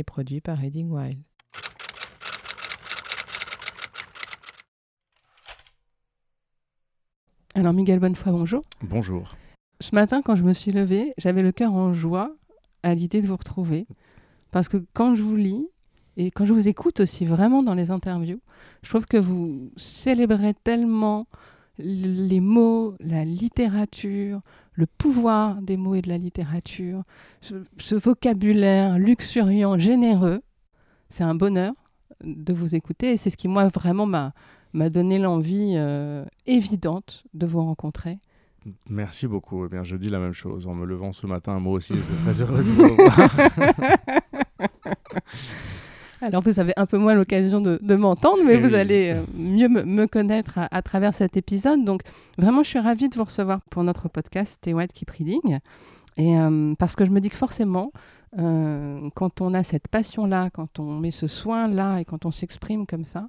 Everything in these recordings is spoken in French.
et produit par Reading Wild. Alors Miguel Bonnefoy, bonjour. Bonjour. Ce matin, quand je me suis levée, j'avais le cœur en joie à l'idée de vous retrouver. Parce que quand je vous lis, et quand je vous écoute aussi vraiment dans les interviews, je trouve que vous célébrez tellement les mots, la littérature, le pouvoir des mots et de la littérature, ce, ce vocabulaire luxuriant, généreux. C'est un bonheur de vous écouter et c'est ce qui, moi, vraiment m'a m'a donné l'envie euh, évidente de vous rencontrer. Merci beaucoup. Eh bien, je dis la même chose. En me levant ce matin, moi aussi, je suis très heureuse de vous revoir. Alors, vous avez un peu moins l'occasion de, de m'entendre, mais Eh vous oui. allez euh, mieux me, me connaître à, à travers cet épisode. Donc, vraiment, je suis ravie de vous recevoir pour notre podcast Stay White Keep Reading. Et euh, parce que je me dis que forcément, euh, quand on a cette passion-là, quand on met ce soin-là et quand on s'exprime comme ça,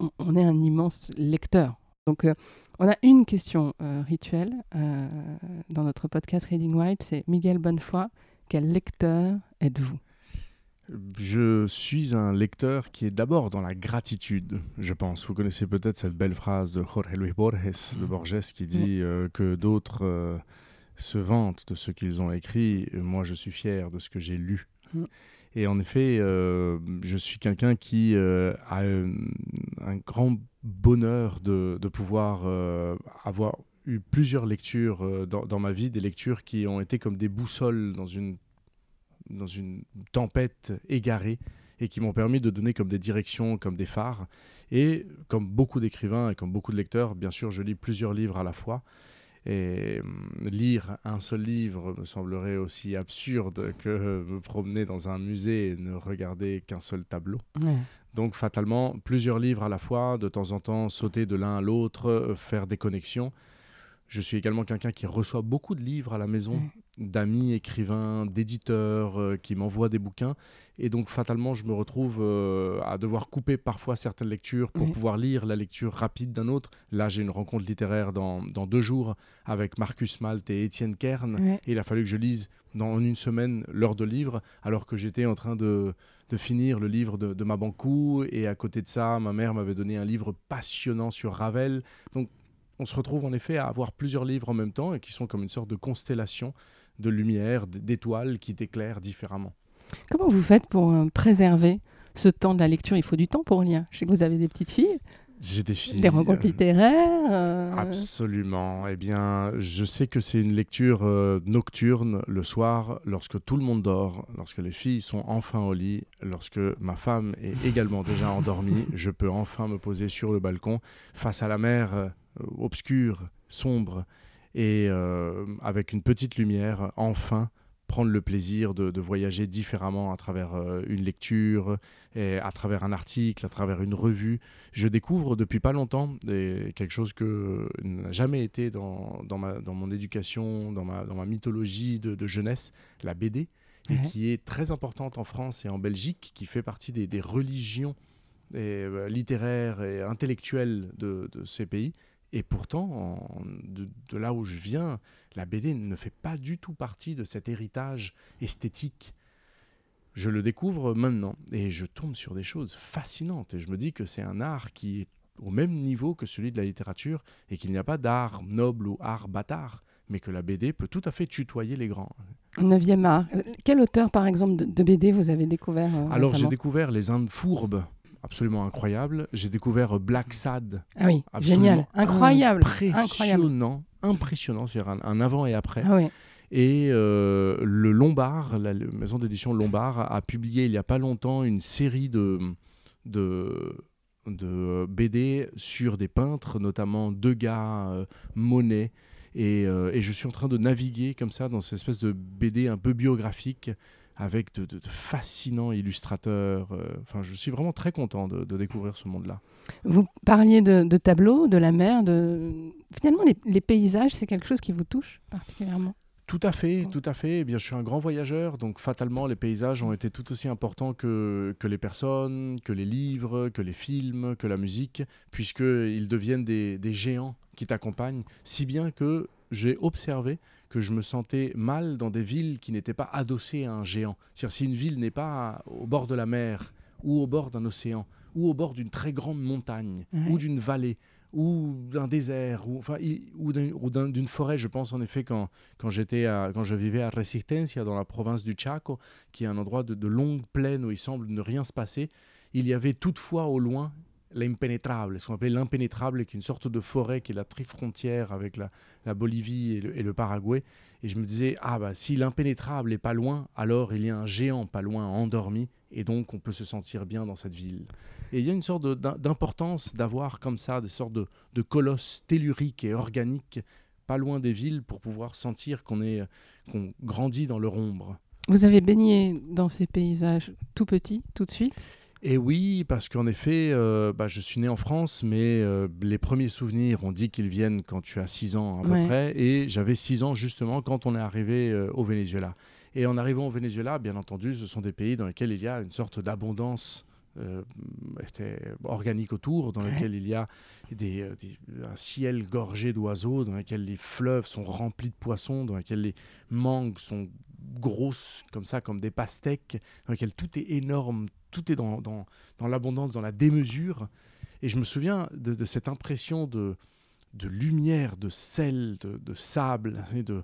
on, on est un immense lecteur. Donc, euh, on a une question rituelle dans notre podcast Reading White, c'est Miguel Bonnefoy, quel lecteur êtes-vous? Je suis un lecteur qui est d'abord dans la gratitude, je pense. Vous connaissez peut-être cette belle phrase de Jorge Luis Borges, de Borges, qui dit euh, que d'autres euh, se vantent de ce qu'ils ont écrit. Moi, je suis fier de ce que j'ai lu. Mm. Et en effet, euh, je suis quelqu'un qui a un grand bonheur de, de pouvoir avoir eu plusieurs lectures dans, dans ma vie, des lectures qui ont été comme des boussoles dans une, dans une tempête égarée et qui m'ont permis de donner comme des directions, comme des phares. Et comme beaucoup d'écrivains et comme beaucoup de lecteurs, bien sûr, je lis plusieurs livres à la fois. Et hum, lire un seul livre me semblerait aussi absurde que me promener dans un musée et ne regarder qu'un seul tableau. Ouais. Donc fatalement, plusieurs livres à la fois, de temps en temps sauter de l'un à l'autre, euh, faire des connexions. Je suis également quelqu'un qui reçoit beaucoup de livres à la maison, d'amis écrivains, d'éditeurs euh, qui m'envoient des bouquins. Et donc fatalement, je me retrouve euh, à devoir couper parfois certaines lectures pour pouvoir lire la lecture rapide d'un autre. Là, j'ai une rencontre littéraire dans, dans deux jours avec Marcus Malte et Étienne Kern. Et il a fallu que je lise dans en une semaine l'heure de livre, alors que j'étais en train de, de finir le livre de, de ma banco. Et à côté de ça, ma mère m'avait donné un livre passionnant sur Ravel. Donc, on se retrouve en effet à avoir plusieurs livres en même temps et qui sont comme une sorte de constellation de lumière, d'étoiles qui t'éclairent différemment. Comment vous faites pour euh, préserver ce temps de la lecture? Il faut du temps pour lire. Je sais que vous avez des petites filles, J'ai des filles. des rencontres euh, littéraires. euh, Absolument. Eh bien, je sais que c'est une lecture euh, nocturne le soir, lorsque tout le monde dort, lorsque les filles sont enfin au lit, lorsque ma femme est également déjà endormie. Je peux enfin me poser sur le balcon face à la mer euh, obscure, sombre, et euh, avec une petite lumière, enfin prendre le plaisir de, de voyager différemment à travers euh, une lecture, et à travers un article, à travers une revue je découvre depuis pas longtemps et quelque chose que n'a jamais été dans, dans, ma, dans mon éducation, dans ma, dans ma mythologie de, de jeunesse, la BD, et qui est très importante en France et en Belgique, qui fait partie des, des religions et, euh, littéraires et intellectuelles de, de ces pays. Et pourtant, en- de, de là où je viens, la BD ne fait pas du tout partie de cet héritage esthétique. Je le découvre maintenant et je tombe sur des choses fascinantes et je me dis que c'est un art qui est au même niveau que celui de la littérature et qu'il n'y a pas d'art noble ou art bâtard, mais que la BD peut tout à fait tutoyer les grands. Neuvième art. Euh, Quel auteur, par exemple, de, de BD vous avez découvert euh, Alors j'ai découvert Les Indes fourbes, absolument incroyable. J'ai découvert Black Sad, Ah oui, génial, incroyable, incroyable. impressionnant, impressionnant, c'est-à-dire un, un avant et après. Ah oui, Et euh, le Lombard, la, la maison d'édition Lombard, a, a publié il n'y a pas longtemps une série de, de, de BD sur des peintres, notamment Degas, euh, Monet. Et, euh, et je suis en train de naviguer comme ça dans cette espèce de BD un peu biographique avec de, de- de fascinants illustrateurs. euh, Enfin, je suis vraiment très content de, de découvrir ce monde-là. Vous parliez de, tableaux, de la mer, de... Finalement, les, les paysages, c'est quelque chose qui vous touche particulièrement? Tout à fait, tout à fait. Eh bien, je suis un grand voyageur, donc fatalement, les paysages ont été tout aussi importants que, que les personnes, que les livres, que les films, que la musique, puisqu'ils deviennent des, des géants qui t'accompagnent, si bien que j'ai observé que je me sentais mal dans des villes qui n'étaient pas adossées à un géant. C'est-à-dire, si une ville n'est pas au bord de la mer, ou au bord d'un océan, ou au bord d'une très grande montagne, Ouais. ou d'une vallée, ou d'un désert, ou, enfin, ou d'un- ou d'un- d'une forêt, je pense en effet quand, quand j'étais quand je vivais à Resistencia dans la province du Chaco, qui est un endroit de, de longues plaines où il semble ne rien se passer, il y avait toutefois au loin l'impénétrable, ce qu'on appelait l'impénétrable, qui est une sorte de forêt qui est la trifrontière avec la, Bolivie et le, Paraguay. Et je me disais, ah bah si l'impénétrable est pas loin, alors il y a un géant pas loin endormi, et donc on peut se sentir bien dans cette ville. Et il y a une sorte d'importance d'avoir comme ça des sortes de, de colosses telluriques et organiques pas loin des villes pour pouvoir sentir qu'on est qu'on grandit dans leur ombre. Vous avez baigné dans ces paysages tout petits, tout de suite? Et oui, parce qu'en effet, euh, bah, je suis né en France, mais euh, les premiers souvenirs, on dit qu'ils viennent quand tu as 6 ans à peu près, et j'avais 6 ans justement quand on est arrivé euh, au Venezuela. Et en arrivant au Venezuela, bien entendu, ce sont des pays dans lesquels il y a une sorte d'abondance euh, était organique autour, dans Ouais. lesquels il y a des, des- un ciel gorgé d'oiseaux, dans lesquels les fleuves sont remplis de poissons, dans lesquels les mangues sont grosses comme ça, comme des pastèques, dans lesquels tout est énorme, tout est dans, dans, dans l'abondance, dans la démesure. Et je me souviens de, cette impression de, de lumière, de sel, de, de sable, de,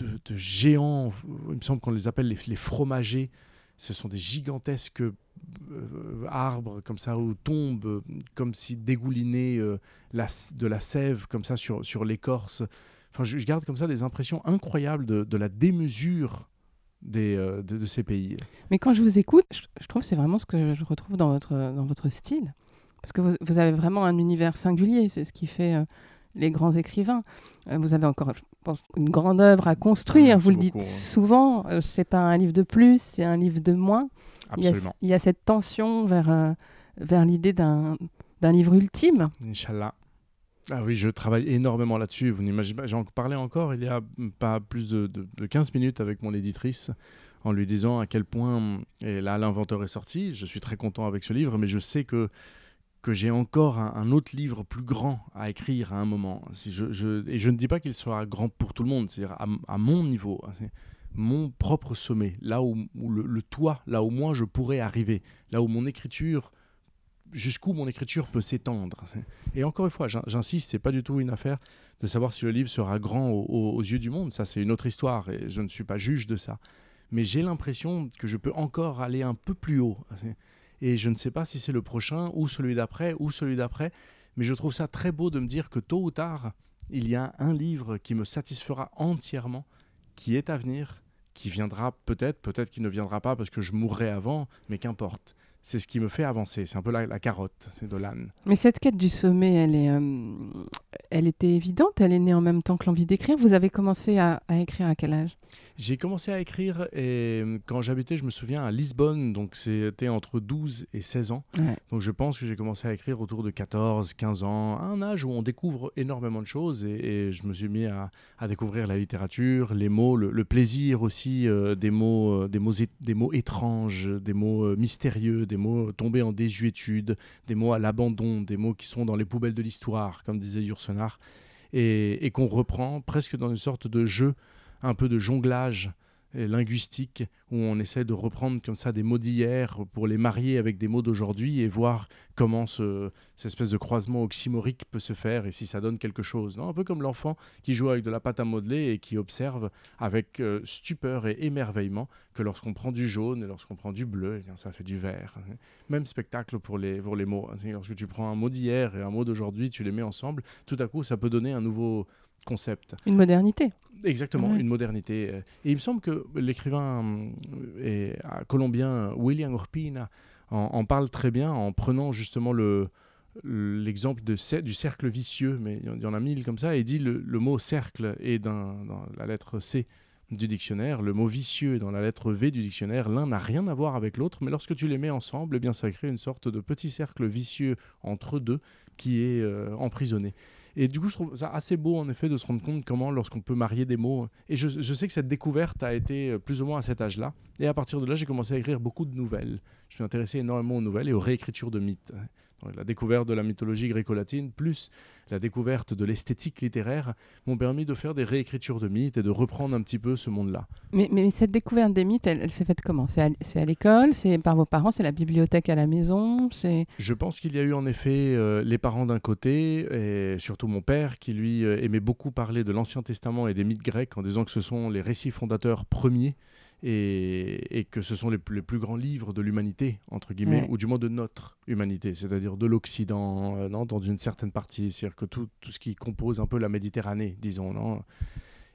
de, géants. Il me semble qu'on les appelle les, les fromagers. Ce sont des gigantesques euh, arbres comme ça, où tombent euh, comme si dégoulinaient euh, la, de la sève comme ça sur, sur l'écorce. Enfin, je, je garde comme ça des impressions incroyables de, de la démesure des, euh, de, de ces pays. Mais quand je vous écoute, je, je trouve que c'est vraiment ce que je retrouve dans votre, dans votre style. Parce que vous, vous avez vraiment un univers singulier, c'est ce qui fait euh, les grands écrivains. Euh, vous avez encore, je pense, une grande œuvre à construire. Vous le dites ouais. souvent, c'est pas un livre de plus, c'est un livre de moins. Il y, a, il y a cette tension vers, vers l'idée d'un d'un livre ultime. Inch'Allah. Ah oui, je travaille énormément là-dessus. Vous n'imaginez pas. J'en parlais encore il y a pas plus de, de- de 15 minutes avec mon éditrice en lui disant à quel point, et là l'inventeur est sorti, je suis très content avec ce livre, mais je sais que, que j'ai encore un, autre livre plus grand à écrire à un moment. Si je, et je ne dis pas qu'il sera grand pour tout le monde, c'est-à-dire à, mon niveau, hein, mon propre sommet, là où, où le, le toit, là où moi je pourrais arriver, là où mon écriture, jusqu'où mon écriture peut s'étendre. Et encore une fois, j'in- j'insiste, c'est pas du tout une affaire de savoir si le livre sera grand au- au- aux yeux du monde. Ça, c'est une autre histoire et je ne suis pas juge de ça. Mais j'ai l'impression que je peux encore aller un peu plus haut. Et je ne sais pas si c'est le prochain ou celui d'après ou celui d'après. Mais je trouve ça très beau de me dire que tôt ou tard, il y a un livre qui me satisfera entièrement, qui est à venir, qui viendra peut-être, peut-être qu'il ne viendra pas parce que je mourrai avant, mais qu'importe. C'est ce qui me fait avancer. C'est un peu la, carotte, c'est de l'âne. Mais cette quête du sommet, elle, est, euh, elle était évidente, elle est née en même temps que l'envie d'écrire. Vous avez commencé à, à écrire à quel âge? J'ai commencé à écrire et euh, quand j'habitais, je me souviens, à Lisbonne, donc c'était entre 12 et 16 ans. Ouais. Donc je pense que j'ai commencé à écrire autour de 14, 15 ans, à un âge où on découvre énormément de choses et, et je me suis mis à, à découvrir la littérature, les mots, le, le plaisir aussi euh, des, mots, euh, des, mots, des mots étranges, des mots euh, mystérieux, des mots tombés en désuétude, des mots à l'abandon, des mots qui sont dans les poubelles de l'histoire, comme disait Yourcenar, et, qu'on reprend presque dans une sorte de jeu un peu de jonglage linguistique où on essaie de reprendre comme ça des mots d'hier pour les marier avec des mots d'aujourd'hui et voir comment ce, cette espèce de croisement oxymorique peut se faire et si ça donne quelque chose. Non? Un peu comme l'enfant qui joue avec de la pâte à modeler et qui observe avec euh, stupeur et émerveillement que lorsqu'on prend du jaune et lorsqu'on prend du bleu, eh bien, ça fait du vert. Même spectacle pour les, pour les mots. C'est Lorsque tu prends un mot d'hier et un mot d'aujourd'hui, tu les mets ensemble, tout à coup ça peut donner un nouveau concept. Une modernité. Exactement, Ouais. une modernité. Et il me semble que l'écrivain euh, et, euh, colombien William Urpina en, en parle très bien en prenant justement le l'exemple de du cercle vicieux, mais il y en- a mille comme ça, et dit le, le mot cercle est dans, dans la lettre C du dictionnaire. Le mot vicieux est dans la lettre V du dictionnaire. L'un n'a rien à voir avec l'autre, mais lorsque tu les mets ensemble, eh bien, ça crée une sorte de petit cercle vicieux entre deux qui est euh, emprisonné. Et du coup, je trouve ça assez beau, en effet, de se rendre compte comment, lorsqu'on peut marier des mots. Et je, sais que cette découverte a été euh, plus ou moins à cet âge-là. Et à partir de là, j'ai commencé à écrire beaucoup de nouvelles. Je suis intéressé énormément aux nouvelles et aux réécritures de mythes. Donc, la découverte de la mythologie gréco-latine, plus la découverte de l'esthétique littéraire, m'ont permis de faire des réécritures de mythes et de reprendre un petit peu ce monde-là. Mais, mais cette découverte des mythes, elle, elle s'est faite comment? C'est à, l'école? C'est par vos parents? C'est la bibliothèque à la maison? C'est Je pense qu'il y a eu en effet euh, les parents d'un côté, et surtout mon père, qui lui euh, aimait beaucoup parler de l'Ancien Testament et des mythes grecs en disant que ce sont les récits fondateurs premiers et, et que ce sont les, plus- les plus grands livres de l'humanité, entre guillemets, Ouais. ou du moins de notre humanité, c'est-à-dire de l'Occident, euh, non, dans une certaine partie, c'est-à-dire que tout, tout ce qui compose un peu la Méditerranée, disons, non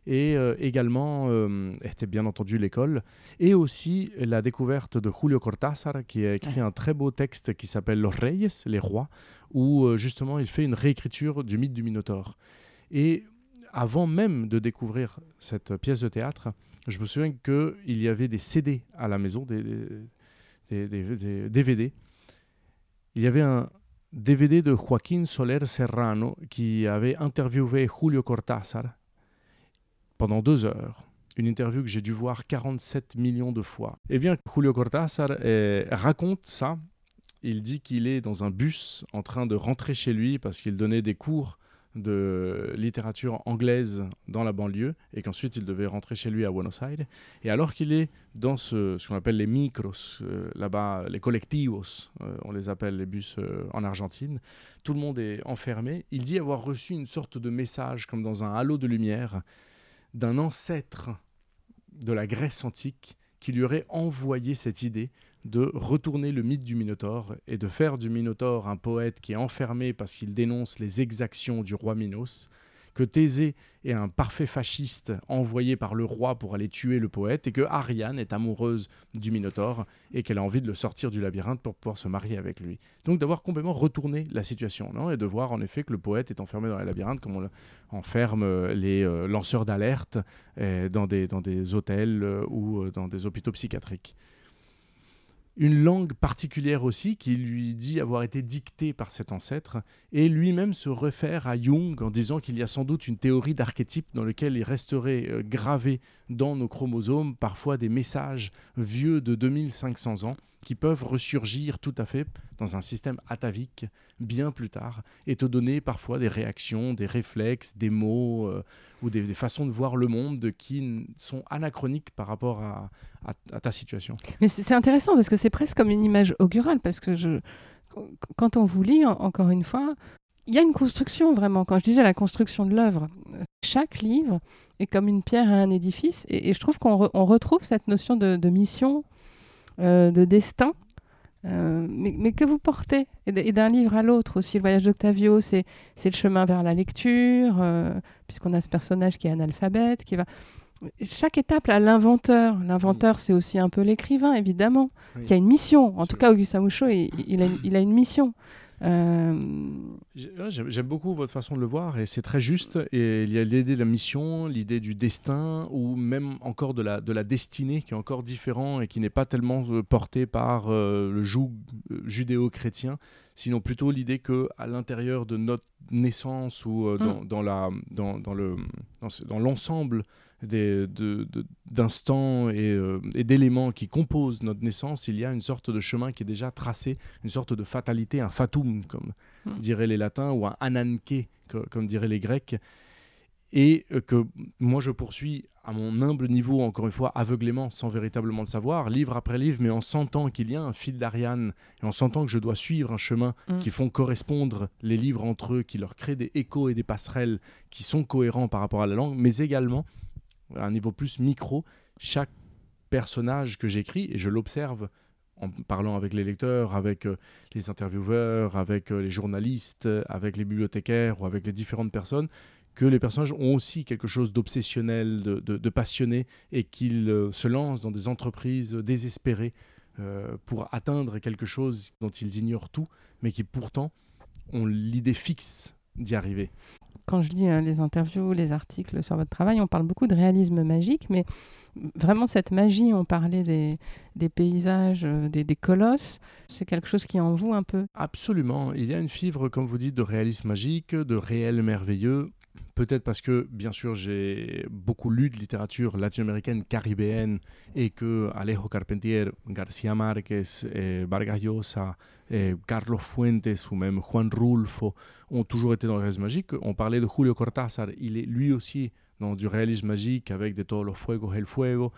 et euh, également, euh, était bien entendu l'école, et aussi la découverte de Julio Cortázar, qui a écrit un très beau texte qui s'appelle Los Reyes, les rois, où justement il fait une réécriture du mythe du Minotaure. Et avant même de découvrir cette pièce de théâtre, je me souviens qu'il y avait des CD à la maison, des, DVD. Il y avait un DVD de Joaquín Soler Serrano qui avait interviewé Julio Cortázar pendant deux heures. Une interview que j'ai dû voir 47 millions de fois. Eh bien, Julio Cortázar euh, raconte ça. Il dit qu'il est dans un bus en train de rentrer chez lui parce qu'il donnait des cours de littérature anglaise dans la banlieue et qu'ensuite il devait rentrer chez lui à Buenos Aires. Et alors qu'il est dans ce, qu'on appelle les micros, euh, là-bas, les colectivos, euh, on les appelle les bus euh, en Argentine, tout le monde est enfermé. Il dit avoir reçu une sorte de message comme dans un halo de lumière d'un ancêtre de la Grèce antique qui lui aurait envoyé cette idée de retourner le mythe du Minotaure et de faire du Minotaure un poète qui est enfermé parce qu'il dénonce les exactions du roi Minos, que Thésée est un parfait fasciste envoyé par le roi pour aller tuer le poète et que Ariane est amoureuse du Minotaure et qu'elle a envie de le sortir du labyrinthe pour pouvoir se marier avec lui. Donc d'avoir complètement retourné la situation et de voir en effet que le poète est enfermé dans les labyrinthes comme on le- enferme euh, les euh, lanceurs d'alerte euh, dans, des, dans des hôtels ou dans des hôpitaux psychiatriques. Une langue particulière aussi qui lui dit avoir été dictée par cet ancêtre et lui-même se réfère à Jung en disant qu'il y a sans doute une théorie d'archétype dans lequel il resterait euh, gravé dans nos chromosomes parfois des messages vieux de 2500 ans qui peuvent ressurgir tout à fait dans un système atavique bien plus tard et te donner parfois des réactions, des réflexes, des mots euh, ou des, façons de voir le monde qui sont anachroniques par rapport à, ta situation. Mais c'est intéressant parce que c'est presque comme une image augurale parce que quand on vous lit, en- encore une fois, il y a une construction vraiment. Quand je disais la construction de l'œuvre, chaque livre est comme une pierre à un édifice et, je trouve qu'on re- on retrouve cette notion de, mission, de destin. euh, mais, mais que vous portez, et d'un livre à l'autre aussi. Le voyage d'Octavio, c'est le chemin vers la lecture, euh, puisqu'on a ce personnage qui est analphabète, qui va. Chaque étape a l'inventeur. L'inventeur, c'est aussi un peu l'écrivain, évidemment, Oui. qui a une mission. En tout cas, Augustin Mouchot, il, il a, il a une mission. Euh, J'aime beaucoup votre façon de le voir et c'est très juste. Et il y a l'idée de la mission, l'idée du destin ou même encore de la, de la destinée qui est encore différent et qui n'est pas tellement euh, porté par euh, le joug judéo-chrétien, sinon plutôt l'idée que à l'intérieur de notre naissance ou euh, dans, dans la, dans, dans le, dans, l'ensemble des- de- de- d'instants et, euh, et d'éléments qui composent notre naissance, il y a une sorte de chemin qui est déjà tracé, une sorte de fatalité, un fatum, comme Mm. diraient les latins, ou un ananke, co- comme diraient les grecs, et euh, que moi je poursuis à mon humble niveau, encore une fois, aveuglément, sans véritablement le savoir, livre après livre, mais en sentant qu'il y a un fil d'Ariane, et en sentant que je dois suivre un chemin Mm. qui font correspondre les livres entre eux, qui leur créent des échos et des passerelles qui sont cohérents par rapport à la langue, mais également, à un niveau plus micro, chaque personnage que j'écris, et je l'observe en parlant avec les lecteurs, avec euh, les intervieweurs, avec euh, les journalistes, avec les bibliothécaires ou avec les différentes personnes, que les personnages ont aussi quelque chose d'obsessionnel, de, de- de passionné, et qu'ils euh, se lancent dans des entreprises désespérées euh, pour atteindre quelque chose dont ils ignorent tout, mais qui pourtant ont l'idée fixe d'y arriver. Quand je lis euh, les interviews, les articles sur votre travail, on parle beaucoup de réalisme magique, mais vraiment cette magie, on parlait des, des paysages, euh, des, des colosses, c'est quelque chose qui en vous un peu. Absolument. Il y a une fibre, comme vous dites, de réalisme magique, de réel merveilleux. Peut-être parce que, bien sûr, j'ai beaucoup lu de littérature latino-américaine, caribéenne, et que Alejo Carpentier, García Márquez, eh, Vargas eh, Carlos Fuentes ou même Juan Rulfo ont toujours été dans le réalisme magique. On parlait de Julio Cortázar, il est lui aussi dans du réalisme magique avec de Todos los Fuegos, El Fuego,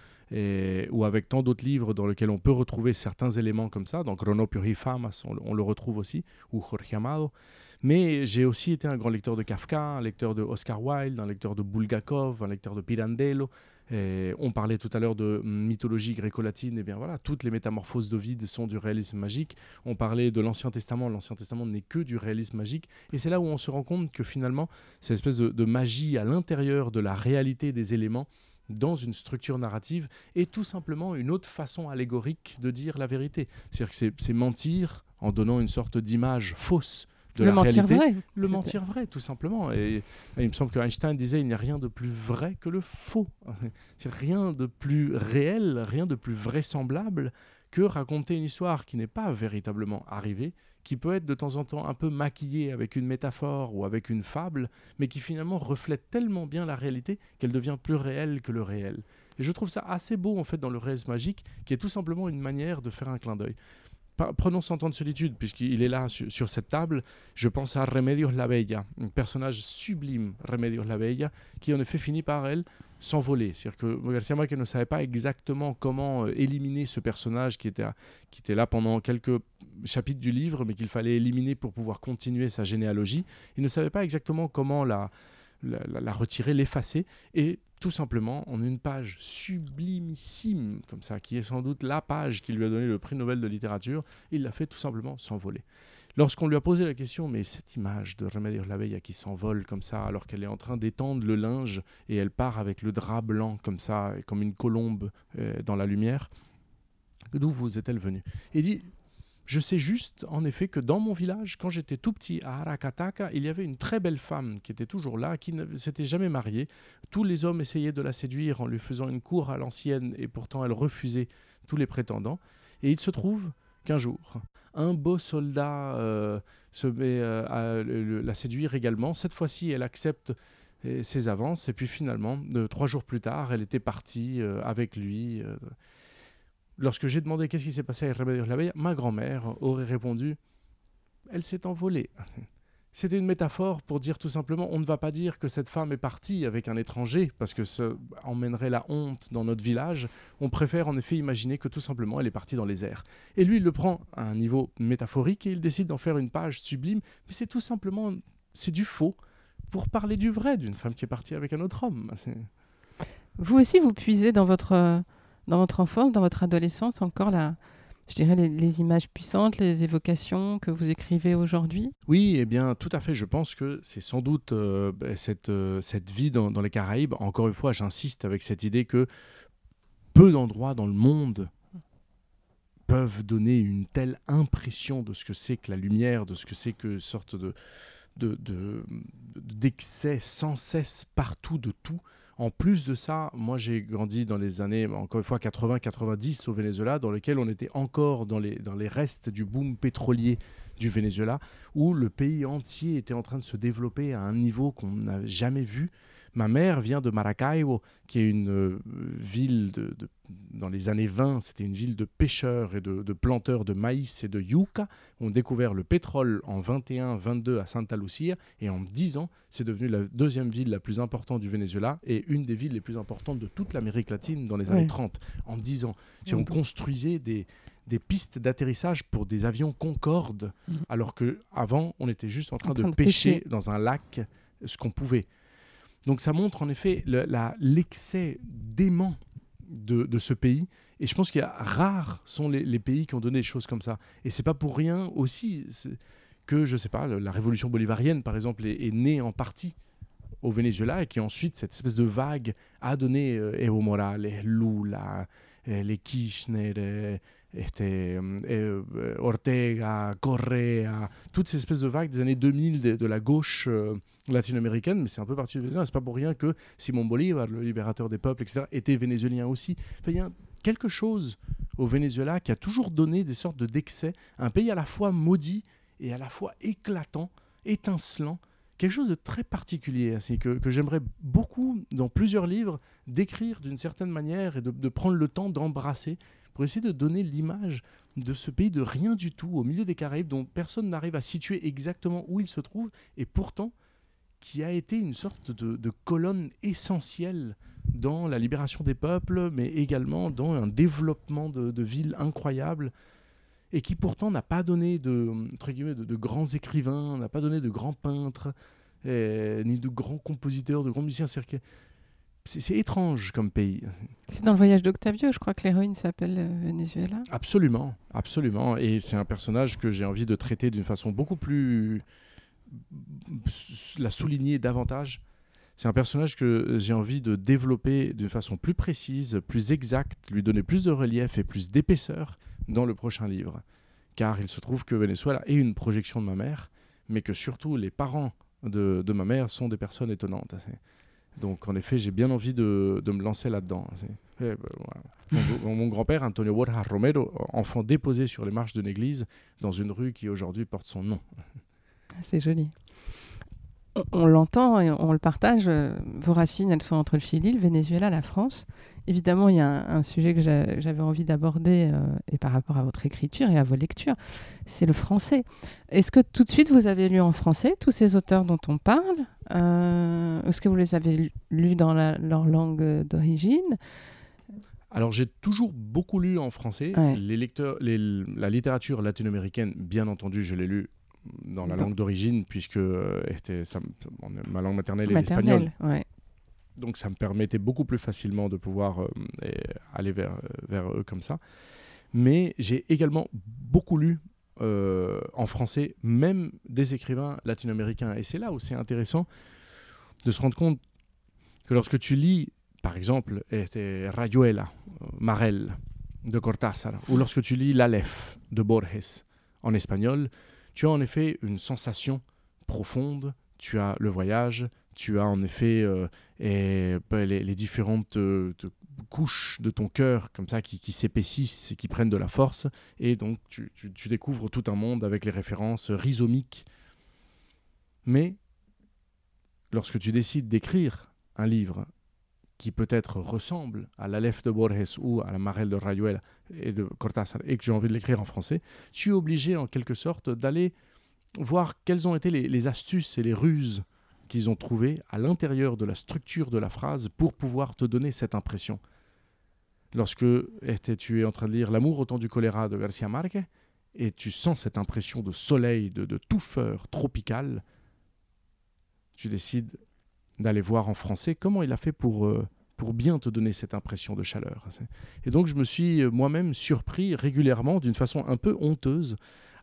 ou avec tant d'autres livres dans lesquels on peut retrouver certains éléments comme ça. Dans Chronopio y Famas, on, on le retrouve aussi, ou Jorge Amado. Mais j'ai aussi été un grand lecteur de Kafka, un lecteur de Oscar Wilde, un lecteur de Bulgakov, un lecteur de Pirandello. On parlait tout à l'heure de mythologie gréco-latine, et bien voilà, toutes les métamorphoses d'Ovide sont du réalisme magique. On parlait de l'Ancien Testament, l'Ancien Testament n'est que du réalisme magique. Et c'est là où on se rend compte que finalement, cette espèce de, de magie à l'intérieur de la réalité des éléments dans une structure narrative est tout simplement une autre façon allégorique de dire la vérité. C'est-à-dire que c'est mentir en donnant une sorte d'image fausse de le la mentir réalité. vrai. Le mentir vrai, tout simplement. Et, et il me semble que Einstein disait il n'y a rien de plus vrai que le faux. Rien de plus réel, rien de plus vraisemblable que raconter une histoire qui n'est pas véritablement arrivée, qui peut être de temps en temps un peu maquillée avec une métaphore ou avec une fable, mais qui finalement reflète tellement bien la réalité qu'elle devient plus réelle que le réel. Et je trouve ça assez beau en fait dans le réalisme magique, qui est tout simplement une manière de faire un clin d'œil. Prenons Cent ans de solitude, puisqu'il est là su- sur, cette table. Je pense à Remedios la Bella, un personnage sublime, Remedios la Bella, qui en effet finit par elle s'envoler. C'est-à-dire que Garcia Marquez ne savait pas exactement comment euh, éliminer ce personnage qui était, qui était là pendant quelques chapitres du livre, mais qu'il fallait éliminer pour pouvoir continuer sa généalogie. Il ne savait pas exactement comment la, la- la retirer, l'effacer, et tout simplement en une page sublimissime, comme ça, qui est sans doute la page qui lui a donné le prix Nobel de littérature, il l'a fait tout simplement s'envoler. Lorsqu'on lui a posé la question, mais cette image de Remedios la Bella qui s'envole comme ça, alors qu'elle est en train d'étendre le linge et elle part avec le drap blanc comme ça, comme une colombe euh, dans la lumière, d'où vous est-elle venue? Il dit je sais juste, en effet, que dans mon village, quand j'étais tout petit à Arakataka, il y avait une très belle femme qui était toujours là, qui ne s'était jamais mariée. Tous les hommes essayaient de la séduire en lui faisant une cour à l'ancienne, et pourtant elle refusait tous les prétendants. Et il se trouve qu'un jour, un beau soldat euh, se met euh, à la séduire également. Cette fois-ci, elle accepte euh, ses avances, et puis finalement, trois jours plus tard, elle était partie avec lui. Lorsque j'ai demandé qu'est-ce qui s'est passé avec Remedios la Bella, ma grand-mère aurait répondu Elle s'est envolée. C'était une métaphore pour dire tout simplement on ne va pas dire que cette femme est partie avec un étranger parce que ça emmènerait la honte dans notre village. On préfère en effet imaginer que tout simplement elle est partie dans les airs. Et lui, il le prend à un niveau métaphorique et il décide d'en faire une page sublime. Mais c'est tout simplement c'est du faux pour parler du vrai d'une femme qui est partie avec un autre homme. Vous aussi, vous puisez dans votre, euh, dans votre enfance, dans votre adolescence, encore la, je dirais les, images puissantes, les évocations que vous écrivez aujourd'hui? Oui, eh bien, tout à fait. Je pense que c'est sans doute euh, bah, cette, euh, cette vie dans, les Caraïbes. Encore une fois, j'insiste avec cette idée que peu d'endroits dans le monde peuvent donner une telle impression de ce que c'est que la lumière, de ce que c'est que sorte de de- de- d'excès sans cesse partout de tout. En plus de ça, moi j'ai grandi dans les années, encore une fois, 80-90 au Venezuela, dans lesquelles on était encore dans les, dans les restes du boom pétrolier du Venezuela, où le pays entier était en train de se développer à un niveau qu'on n'a jamais vu. Ma mère vient de Maracaibo, qui est une euh, ville de, de- dans les années 20, c'était une ville de pêcheurs et de, de planteurs de maïs et de yucca. On a découvert le pétrole en 21-22 à Santa Lucia, et en 10 ans, c'est devenu la deuxième ville la plus importante du Venezuela et une des villes les plus importantes de toute l'Amérique latine dans les Ouais. années 30. En 10 ans, Si on construisait des, des pistes d'atterrissage pour des avions Concorde, Mhm. alors que avant on était juste en train, En train de, de pêcher, pêcher. dans un lac ce qu'on pouvait. Donc ça montre en effet le- l'excès dément de, ce pays. Et je pense qu'il y a rares sont les, pays qui ont donné des choses comme ça. Et c'est pas pour rien aussi que je sais pas le- la révolution bolivarienne par exemple est, née en partie au Venezuela et qui ensuite cette espèce de vague a donné euh, Evo Morales, Lula, eh, les Kirchner, eh, este, eh, eh, Ortega, Correa, toutes ces espèces de vagues des années 2000 de, de la gauche euh, latino-américaine, mais c'est un peu parti du Venezuela. C'est pas pour rien que Simon Bolivar, le libérateur des peuples, etc., était vénézuélien aussi. Il y a quelque chose au Venezuela qui a toujours donné des sortes de d'excès, un pays à la fois maudit et à la fois éclatant, étincelant, quelque chose de très particulier, c'est que, que j'aimerais beaucoup, dans plusieurs livres, décrire d'une certaine manière et de prendre le temps d'embrasser pour essayer de donner l'image de ce pays de rien du tout, au milieu des Caraïbes, dont personne n'arrive à situer exactement où il se trouve, et pourtant qui a été une sorte de, colonne essentielle dans la libération des peuples, mais également dans un développement de, villes incroyables, et qui pourtant n'a pas donné de, entre guillemets, de, grands écrivains, n'a pas donné de grands peintres, ni de grands compositeurs, de grands musiciens. C'est c'est étrange comme pays. C'est dans le voyage d'Octavio, je crois que l'héroïne s'appelle euh, Venezuela. Absolument, absolument. Et c'est un personnage que j'ai envie de traiter d'une façon beaucoup plus. la souligner davantage. C'est un personnage que j'ai envie de développer d'une façon plus précise, plus exacte, lui donner plus de relief et plus d'épaisseur dans le prochain livre. Car il se trouve que Venezuela est une projection de ma mère, mais que surtout les parents de, de ma mère sont des personnes étonnantes. Donc en effet, j'ai bien envie de, de me lancer là-dedans. Voilà. Mon, mon grand-père, Antonio Borja Romero, enfant déposé sur les marches d'une église dans une rue qui aujourd'hui porte son nom. Ah, C'est joli. On, on l'entend et on le partage. euh, Vos racines, elles sont entre le Chili, le Venezuela, la France. Évidemment, il y a un, un sujet que j'a- j'avais envie d'aborder, euh, et par rapport à votre écriture et à vos lectures, c'est le français. Est-ce que tout de suite vous avez lu en français tous ces auteurs dont on parle Euh, Est-ce que vous les avez lu- lus dans la- leur langue d'origine? Alors j'ai toujours beaucoup lu en français. Ouais. Les lecteurs, les- la littérature latino-américaine, bien entendu, je l'ai lu dans la Dans- langue d'origine, puisque euh, était, ça ma langue maternelle est l'espagnol. Maternelle, ouais. Donc ça me permettait beaucoup plus facilement de pouvoir euh, aller vers, vers eux comme ça. Mais j'ai également beaucoup lu euh, en français, même des écrivains latino-américains. Et c'est là où c'est intéressant de se rendre compte que lorsque tu lis, par exemple, Rayuela, euh, Marel de Cortázar, ou lorsque tu lis L'Aleph de Borges en espagnol, tu as en effet une sensation profonde, tu as le voyage, tu as en effet euh, et bah, les, différentes euh, te- couches de ton cœur comme ça qui, s'épaississent et qui prennent de la force. Et donc tu découvres tout un monde avec les références rhizomiques. Mais lorsque tu décides d'écrire un livre qui peut-être ressemble à l'Aleph de Borges ou à la Marelle de Rayuela et de Cortázar et que j'ai envie de l'écrire en français, tu es obligé en quelque sorte d'aller voir quelles ont été les- astuces et les ruses qu'ils ont trouvé à l'intérieur de la structure de la phrase pour pouvoir te donner cette impression. Lorsque tu es en train de lire L'amour au temps du choléra de Garcia Marquez et tu sens cette impression de soleil, de, de touffeur tropicale, tu décides d'aller voir en français comment il a fait pour, euh, pour bien te donner cette impression de chaleur. Et donc je me suis euh, moi-même surpris régulièrement, d'une façon un peu honteuse,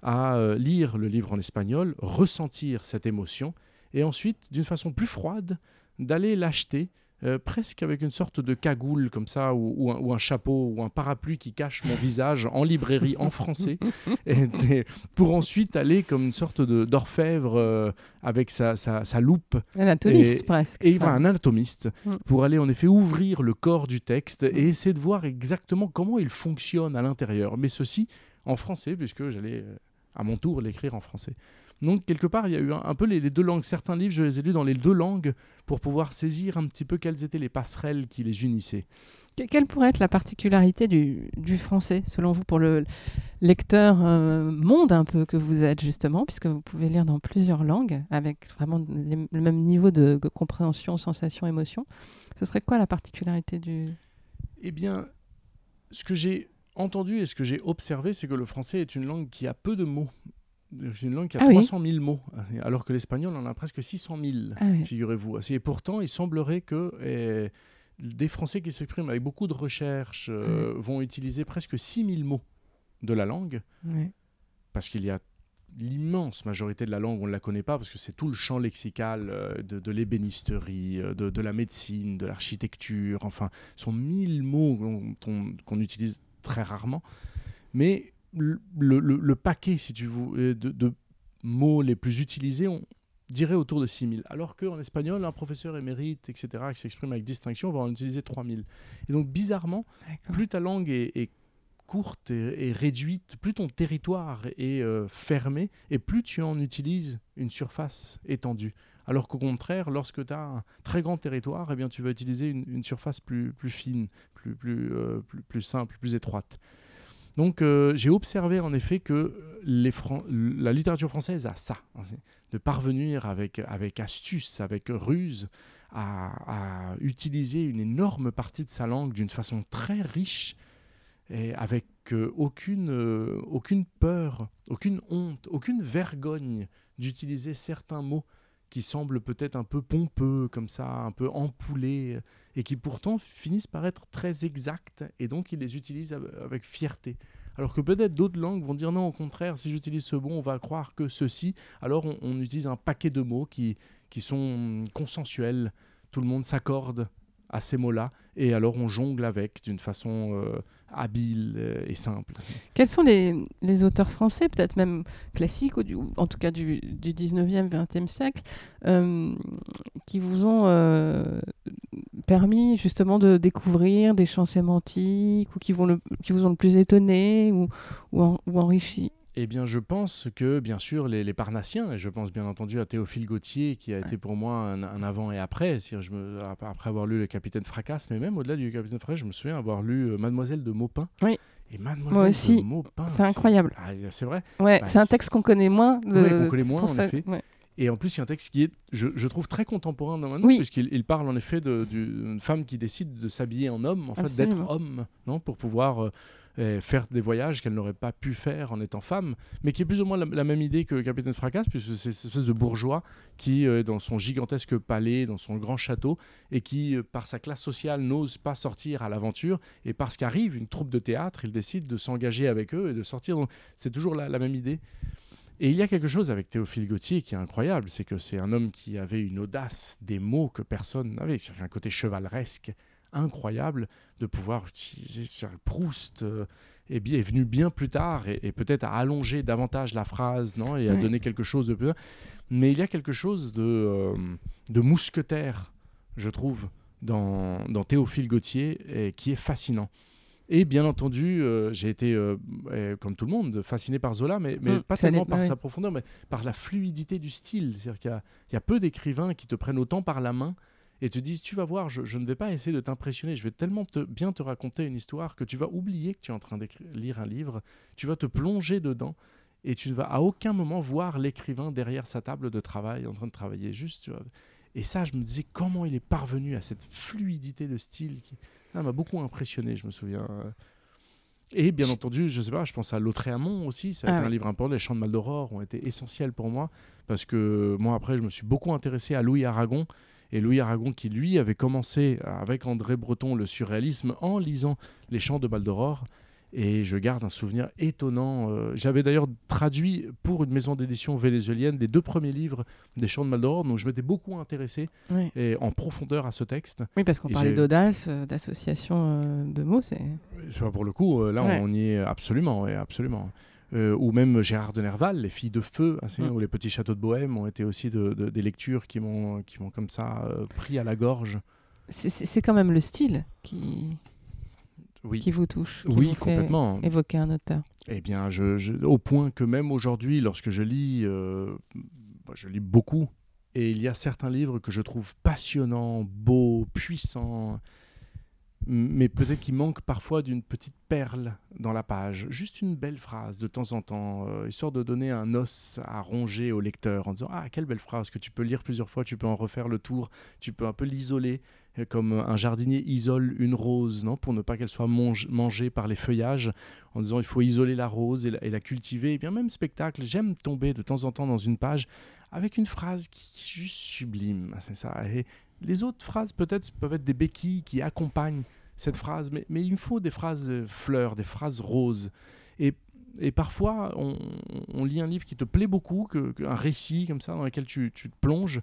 à euh, lire le livre en espagnol, ressentir cette émotion et ensuite, d'une façon plus froide, d'aller l'acheter euh, presque avec une sorte de cagoule comme ça, ou, ou un, ou un chapeau, ou un parapluie qui cache mon visage en librairie en français, et pour ensuite aller comme une sorte de- d'orfèvre euh, avec sa, sa- sa loupe, Anatomiste Et- presque. et il va Enfin, un anatomiste, Mm. pour aller en effet ouvrir le corps du texte et essayer de voir exactement comment il fonctionne à l'intérieur. Mais ceci en français, puisque j'allais euh, à mon tour l'écrire en français. Donc, quelque part, il y a eu un, un peu les, les deux langues. Certains livres, je les ai lus dans les deux langues pour pouvoir saisir un petit peu quelles étaient les passerelles qui les unissaient. Que- Quelle pourrait être la particularité du, du français, selon vous, pour le lecteur euh, monde un peu que vous êtes, justement, puisque vous pouvez lire dans plusieurs langues, avec vraiment les- le même niveau de, de compréhension, sensation, émotion Ce serait quoi la particularité du... Eh bien, ce que j'ai entendu et ce que j'ai observé, c'est que le français est une langue qui a peu de mots. C'est une langue qui a Ah oui. 300 000 mots, alors que l'espagnol en a presque 600 000. Ah oui. figurez-vous. Et pourtant, il semblerait que eh, des Français qui s'expriment avec beaucoup de recherche euh, vont utiliser presque 6000 mots de la langue, parce qu'il y a l'immense majorité de la langue, on ne la connaît pas parce que c'est tout le champ lexical euh, de, de l'ébénisterie, euh, de, de la médecine, de l'architecture, enfin, ce sont mille mots qu'on qu'on- qu'on utilise très rarement. Mais le, le- le- le paquet, si tu veux, de, de mots les plus utilisés, on dirait autour de 6000. Alors qu'en espagnol, un professeur émérite, etc., qui s'exprime avec distinction, va en utiliser 3000. Et donc, bizarrement, plus ta langue est, est courte et, et réduite, plus ton territoire est euh, fermé, et plus tu en utilises une surface étendue. Alors qu'au contraire, lorsque tu as un très grand territoire, eh bien, tu vas utiliser une, une surface plus, plus fine, plus, plus, euh, plus, plus simple, plus étroite. Donc euh, j'ai observé en effet que Fran- la littérature française a ça, hein, de parvenir avec, astuce, avec ruse, à, utiliser une énorme partie de sa langue d'une façon très riche et avec euh, aucune, euh, aucune peur, aucune honte, aucune vergogne d'utiliser certains mots qui semblent peut-être un peu pompeux, comme ça, un peu empoulés, et qui pourtant finissent par être très exacts, et donc ils les utilisent av- avec fierté. Alors que peut-être d'autres langues vont dire non, au contraire, si j'utilise ce mot, on va croire que ceci. Alors on, on utilise un paquet de mots qui, qui sont consensuels, tout le monde s'accorde à ces mots-là, et alors on jongle avec d'une façon euh, habile euh, et simple. Quels sont les, les auteurs français, peut-être même classiques, ou, en tout cas du, du 19e, 20e siècle, euh, qui vous ont permis justement de découvrir des champs sémantiques, ou qui, vont qui vous ont le plus étonné ou, ou enrichi? Eh bien, je pense que, bien sûr, les, les Parnassiens, et je pense bien entendu à Théophile Gautier, qui a été pour moi un, un avant et après, c'est-à-dire je me, ap- après avoir lu Le Capitaine Fracasse, mais même au-delà du Capitaine Fracasse, je me souviens avoir lu euh, Mademoiselle de Maupin. Oui. Et Mademoiselle Moi aussi. de Maupin. C'est incroyable. Ah, c'est vrai. Ouais, Bah, c'est un texte qu'on connaît moins. De... Ouais, qu'on connaît moins, en ça- effet. ouais. Et en plus, il y a un texte qui est, je, je trouve, très contemporain dans Oui. puisqu'il il parle en effet d'une femme qui décide de s'habiller en homme, en fait, d'être homme, non, pour pouvoir euh, euh, faire des voyages qu'elle n'aurait pas pu faire en étant femme, mais qui est plus ou moins la, même idée que Capitaine Fracasse, puisque c'est cette espèce de bourgeois qui, euh, est dans son gigantesque palais, dans son grand château, et qui, euh, par sa classe sociale, n'ose pas sortir à l'aventure, et parce qu'arrive une troupe de théâtre, il décide de s'engager avec eux et de sortir. C'est toujours la, la même idée. Et il y a quelque chose avec Théophile Gautier qui est incroyable, c'est que c'est un homme qui avait une audace des mots que personne n'avait, c'est un côté chevaleresque incroyable de pouvoir utiliser Proust euh, est, bi- est venu bien plus tard et, et peut-être à allonger davantage la phrase non et à Ouais. donner quelque chose de plus mais il y a quelque chose de, euh, de mousquetaire je trouve dans, dans Théophile Gautier et qui est fascinant et bien entendu, euh, j'ai été, euh, euh, comme tout le monde, fasciné par Zola, mais, mais Mm, pas tellement par ouais. sa profondeur, mais par la fluidité du style. C'est-à-dire qu'il y a peu d'écrivains qui te prennent autant par la main et te disent, tu vas voir, je, je ne vais pas essayer de t'impressionner, je vais tellement te- bien te raconter une histoire que tu vas oublier que tu es en train de lire un livre, tu vas te plonger dedans et tu ne vas à aucun moment voir l'écrivain derrière sa table de travail en train de travailler juste. tu vois. Et ça, je me disais comment il est parvenu à cette fluidité de style qui m'a beaucoup impressionné, je me souviens. euh. Et bien entendu, je sais pas, je pense à Lautréamont aussi, ça a Ah été un livre important. Les Chants de Maldoror ont été essentiels pour moi parce que moi après, je me suis beaucoup intéressé à Louis Aragon et Louis Aragon qui lui avait commencé avec André Breton le surréalisme en lisant Les Chants de Maldoror. Et je garde un souvenir étonnant. euh, J'avais d'ailleurs traduit pour une maison d'édition vénézuélienne les deux premiers livres des Chants de Maldoror, donc je m'étais beaucoup intéressé et en profondeur à ce texte. Oui, parce qu'on parlait d'audace, euh, d'association euh, de mots, c'est. C'est pas pour le coup, là Ouais. on y est absolument, ouais, absolument. Euh, ou même Gérard de Nerval, Les filles de feu, hein, c'est- Mm. ou Les petits châteaux de Bohème ont été aussi de- de- des lectures qui m'ont qui m'ont comme ça euh, pris à la gorge. C'est- quand même le style qui, Oui, qui vous touche. qui oui vous fait complètement. Évoquer un auteur. Eh bien, je, je- au point que même aujourd'hui, lorsque je lis, euh, bah, je lis beaucoup, et il y a certains livres que je trouve passionnants, beaux, puissants, mais peut-être qu'il manque parfois d'une petite perle dans la page, juste une belle phrase de temps en temps, euh, histoire de donner un os à ronger au lecteur en disant ah quelle belle phrase que tu peux lire plusieurs fois, tu peux en refaire le tour, tu peux un peu l'isoler euh, comme un jardinier isole une rose, non, pour ne pas qu'elle soit mangée par les feuillages en disant il faut isoler la rose et la, et la cultiver. Et bien même spectacle, j'aime tomber de temps en temps dans une page avec une phrase qui qui est juste sublime. C'est ça. Et les autres phrases peut-être peuvent être des béquilles qui accompagnent cette phrase, mais, il me faut des phrases euh, fleurs, des phrases roses. Et parfois, on, lit un livre qui te plaît beaucoup, un récit comme ça dans lequel tu, te plonges,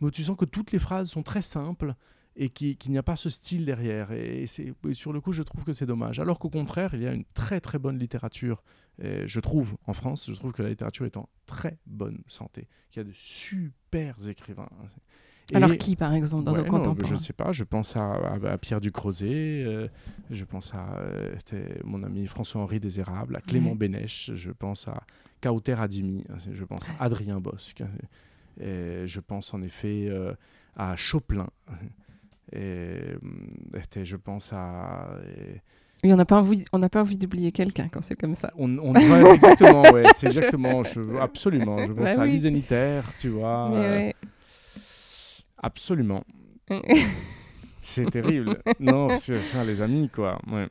mais tu sens que toutes les phrases sont très simples et qui- qu'il n'y a pas ce style derrière. Et, sur le coup, je trouve que c'est dommage. Alors qu'au contraire, il y a une très très bonne littérature, et je trouve, en France, je trouve que la littérature est en très bonne santé, qu'il y a de super écrivains. Alors qui, par exemple, dans Ouais, nos contemporains Je sais pas, je pense à, à- à Pierre Ducrozet, euh, je pense à euh, mon ami François-Henri Désérable, à Clément Ouais. Bénèche, je pense à Kauter Adimi, hein, je pense à Adrien Bosque, et je pense en effet euh, à Choplin, et, euh, je pense à... et- Oui, on n'a pas envie, on n'a pas envie d'oublier quelqu'un quand c'est comme ça. on, on- ouais, exactement, ouais, c'est exactement, je- absolument, je pense Bah à oui. Tu vois, Mais euh, ouais. Absolument. C'est terrible. non, c'est ça, les amis, quoi. Ouais.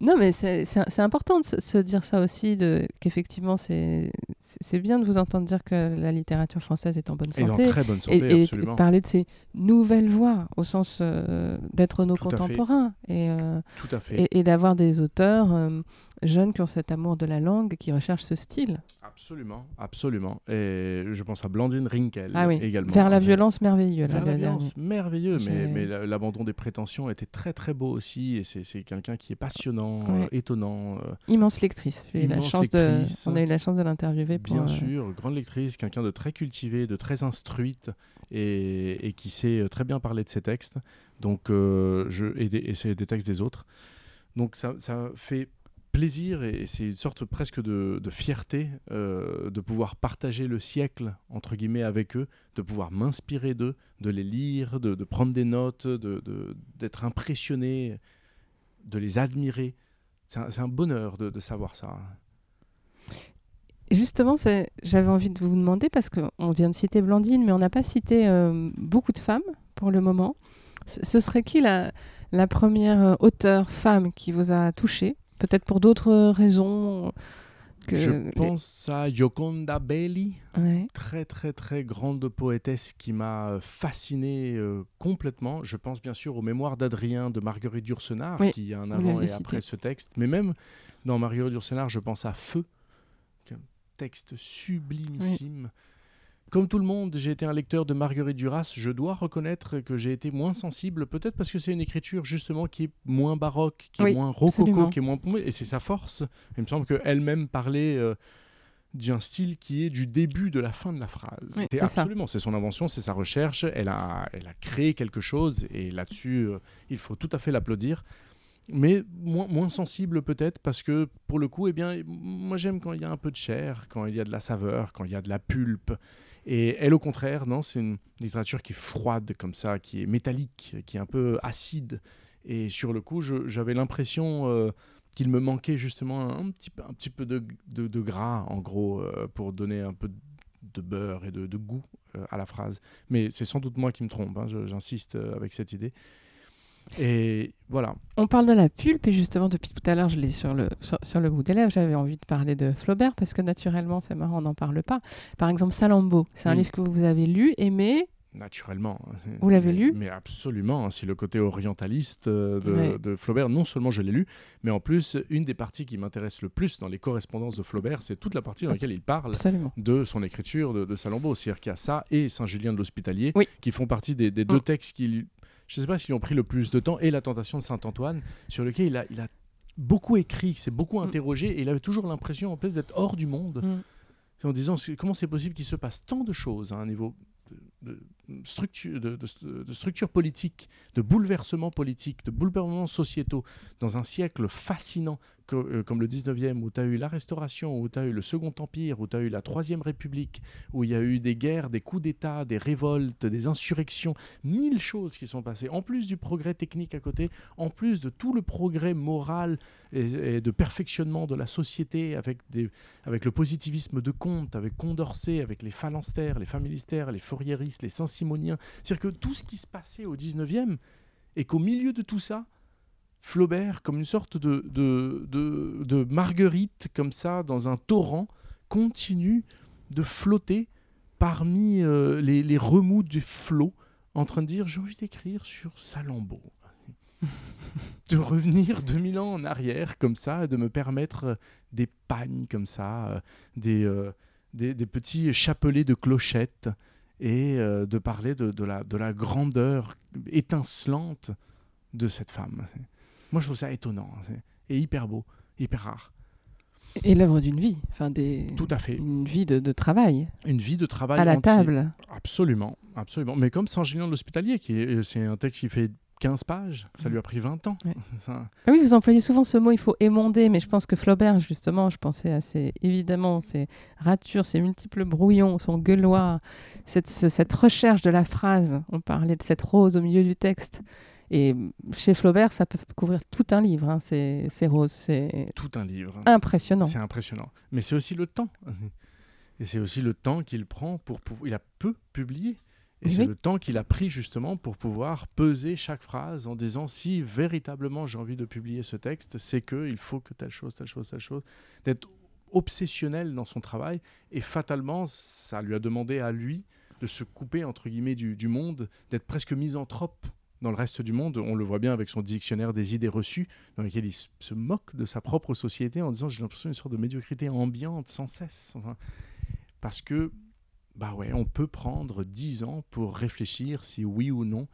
Non, mais c'est important de se, dire ça aussi, qu'effectivement, c'est bien de vous entendre dire que la littérature française est en bonne Et dans santé. très bonne Et, santé, et- et absolument. de parler de ces nouvelles voix au sens euh, d'être nos Tout contemporains et, euh, Tout à fait. et, et d'avoir des auteurs euh, jeunes qui ont cet amour de la langue, qui recherchent ce style. Absolument, absolument. Et je pense à Blandine Rinkel Ah oui, également. vers la violence merveilleux. là, Vers la violence, merveilleux, mais, l'abandon des prétentions était très très beau aussi, et c'est quelqu'un qui est passionnant, Ouais. euh, étonnant, euh, Immense lectrice. J'ai eu la chance de, on a eu la chance de l'interviewer. bien euh, sûr, grande lectrice, quelqu'un de très cultivé, de très instruite, et, et qui sait très bien parler de ses textes, donc, je, et, des, et c'est des textes des autres. Donc ça, ça fait plaisir et c'est une sorte presque de, fierté euh, de pouvoir partager le siècle entre guillemets avec eux, de pouvoir m'inspirer d'eux, de les lire, de, prendre des notes, de- de- d'être impressionné, de les admirer. C'est un, bonheur de, savoir ça. Justement, j'avais envie de vous demander, parce qu'on vient de citer Blandine, mais on n'a pas cité euh, beaucoup de femmes pour le moment. Ce serait qui la, la première euh, auteure femme qui vous a touché? Peut-être pour d'autres raisons que... Je les- pense à Gioconda Belli, Ouais. très très très grande poétesse qui m'a euh, fasciné euh, complètement. Je pense bien sûr aux mémoires d'Adrien de Marguerite Yourcenar, Oui, qui a un avant et après ce texte. Mais même dans Marguerite Yourcenar, je pense à Feu, qui est un texte sublimissime. Comme tout le monde, j'ai été un lecteur de Marguerite Duras. Je dois reconnaître que j'ai été moins sensible, peut-être parce que c'est une écriture justement qui est moins baroque, qui Oui, est moins rococo, absolument. qui est moins pompée, et c'est sa force. Il me semble qu'elle-même parlait euh, d'un style qui est du début de la fin de la phrase. Oui, c'est absolument, c'est son invention, c'est sa recherche. Elle a, elle a créé quelque chose, et là-dessus, euh, il faut tout à fait l'applaudir. Mais moins, moins sensible peut-être parce que pour le coup, eh bien, moi j'aime quand il y a un peu de chair, quand il y a de la saveur, quand il y a de la pulpe. Et elle, au contraire, non, c'est une littérature qui est froide comme ça, qui est métallique, qui est un peu acide. Et sur le coup, j'avais l'impression euh, qu'il me manquait justement un petit, peu- de, gras, en gros, euh, pour donner un peu de beurre et de, goût euh, à la phrase. Mais c'est sans doute moi qui me trompe, hein, j'insiste avec cette idée. Et voilà. On parle de la pulpe et justement depuis tout à l'heure, je l'ai sur le, sur, sur le bout des lèvres, j'avais envie de parler de Flaubert parce que naturellement, c'est marrant, on n'en parle pas. Par exemple, Salammbô, c'est un Oui. livre que vous avez lu, aimé? Naturellement. Vous l'avez lu? Mais absolument. hein, C'est le côté orientaliste euh, de, Ouais. de Flaubert. Non seulement je l'ai lu, mais en plus, une des parties qui m'intéresse le plus dans les correspondances de Flaubert, c'est toute la partie dans laquelle il parle Absolument. de son écriture de, de Salammbô. C'est-à-dire qu'il y a ça et Saint-Julien de l'Hospitalier Oui. qui font partie des, des deux Mm. textes qui, lui- je ne sais pas s'ils ont pris le plus de temps, et La Tentation de Saint-Antoine, sur lequel il a, il a beaucoup écrit, s'est beaucoup Mm. interrogé, et il avait toujours l'impression en plus d'être hors du monde Mm. en disant comment c'est possible qu'il se passe tant de choses à un niveau de, structure, de, de- de de bouleversements politiques, de bouleversements sociétaux, dans un siècle fascinant euh, comme le 19e, où tu as eu la Restauration, où tu as eu le Second Empire, où tu as eu la Troisième République, où il y a eu des guerres, des coups d'État, des révoltes, des insurrections, mille choses qui sont passées, en plus du progrès technique à côté, en plus de tout le progrès moral et, et de perfectionnement de la société avec, des, avec le positivisme de Comte, avec Condorcet, avec les phalanstères, les familistères, les fourriéristes, les saint-simoniens. C'est-à-dire que tout ce qui se passait au 19e, et qu'au milieu de tout ça, Flaubert, comme une sorte de, de, de, de marguerite, comme ça, dans un torrent, continue de flotter parmi euh, les, les remous du flot, en train de dire J'ai envie d'écrire sur Salammbô. de revenir 2000 ans en arrière comme ça, et de me permettre euh, des pagnes comme ça, euh, des, euh, des, des petits chapelets de clochettes, et euh, de parler de, de la, de la grandeur étincelante de cette femme. Moi, je trouve ça étonnant, c'est- et hyper beau, hyper rare. Et l'œuvre d'une vie, enfin des... Tout à fait. une vie de, de travail Une vie de travail à la entier. table. Absolument, absolument. Mais comme Saint-Gilien de l'Hospitalier, qui est, c'est un texte qui fait 15 pages, ça lui a pris 20 ans. Ouais. Ça- Ah oui, vous employez souvent ce mot, il faut émonder, mais je pense que Flaubert, justement, je pensais à ses, évidemment, ses ratures, ses multiples brouillons, son gueulois, cette, ce- cette recherche de la phrase. On parlait de cette rose au milieu du texte. Et chez Flaubert, ça peut couvrir tout un livre, hein, ces, ces roses. C'est tout un livre. impressionnant. C'est impressionnant. Mais c'est aussi le temps. Et c'est aussi le temps qu'il prend pour pouvoir. Il a peu publié. Et Oui, c'est le temps qu'il a pris justement pour pouvoir peser chaque phrase en disant si véritablement j'ai envie de publier ce texte, c'est que il faut que telle chose, telle chose, telle chose, d'être obsessionnel dans son travail. Et fatalement, ça lui a demandé à lui de se couper entre guillemets du, du monde, d'être presque misanthrope dans le reste du monde. On le voit bien avec son dictionnaire des idées reçues, dans lequel il se moque de sa propre société en disant j'ai l'impression d'une sorte de médiocrité ambiante sans cesse. Enfin, parce que, bah ouais, on peut prendre 10 ans pour réfléchir si oui ou non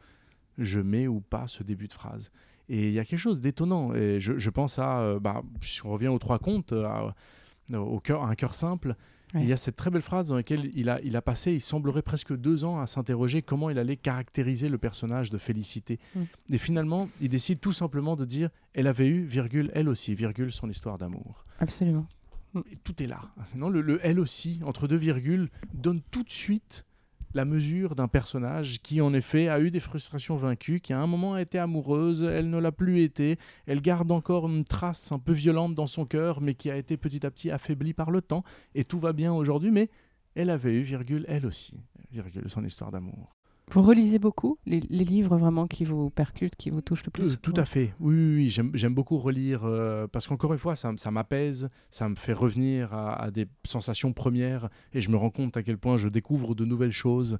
je mets ou pas ce début de phrase. Et il y a quelque chose d'étonnant. Et je, je pense à, euh, bah, si on revient aux trois contes, à- au cœur, à un cœur simple, Ouais. il y a cette très belle phrase dans laquelle il a, il a passé, il semblerait presque deux ans à s'interroger comment il allait caractériser le personnage de Félicité. Mm. Et finalement, il décide tout simplement de dire, elle avait eu, virgule, elle aussi, virgule, son histoire d'amour. Absolument. Et tout est là. Non, le, le elle aussi, entre deux virgules, donne tout de suite la mesure d'un personnage qui, en effet, a eu des frustrations vaincues, qui à un moment a été amoureuse, elle ne l'a plus été, elle garde encore une trace un peu violente dans son cœur, mais qui a été petit à petit affaiblie par le temps, et tout va bien aujourd'hui, mais elle avait eu, virgule, elle aussi, virgule, son histoire d'amour. Vous relisez beaucoup les, les livres vraiment qui vous percutent, qui vous touchent le plus Euh, tout à fait. Oui, oui, oui. J'aime, beaucoup relire euh, parce qu'encore une fois, ça, ça m'apaise, ça me fait revenir à, à des sensations premières et je me rends compte à quel point je découvre de nouvelles choses.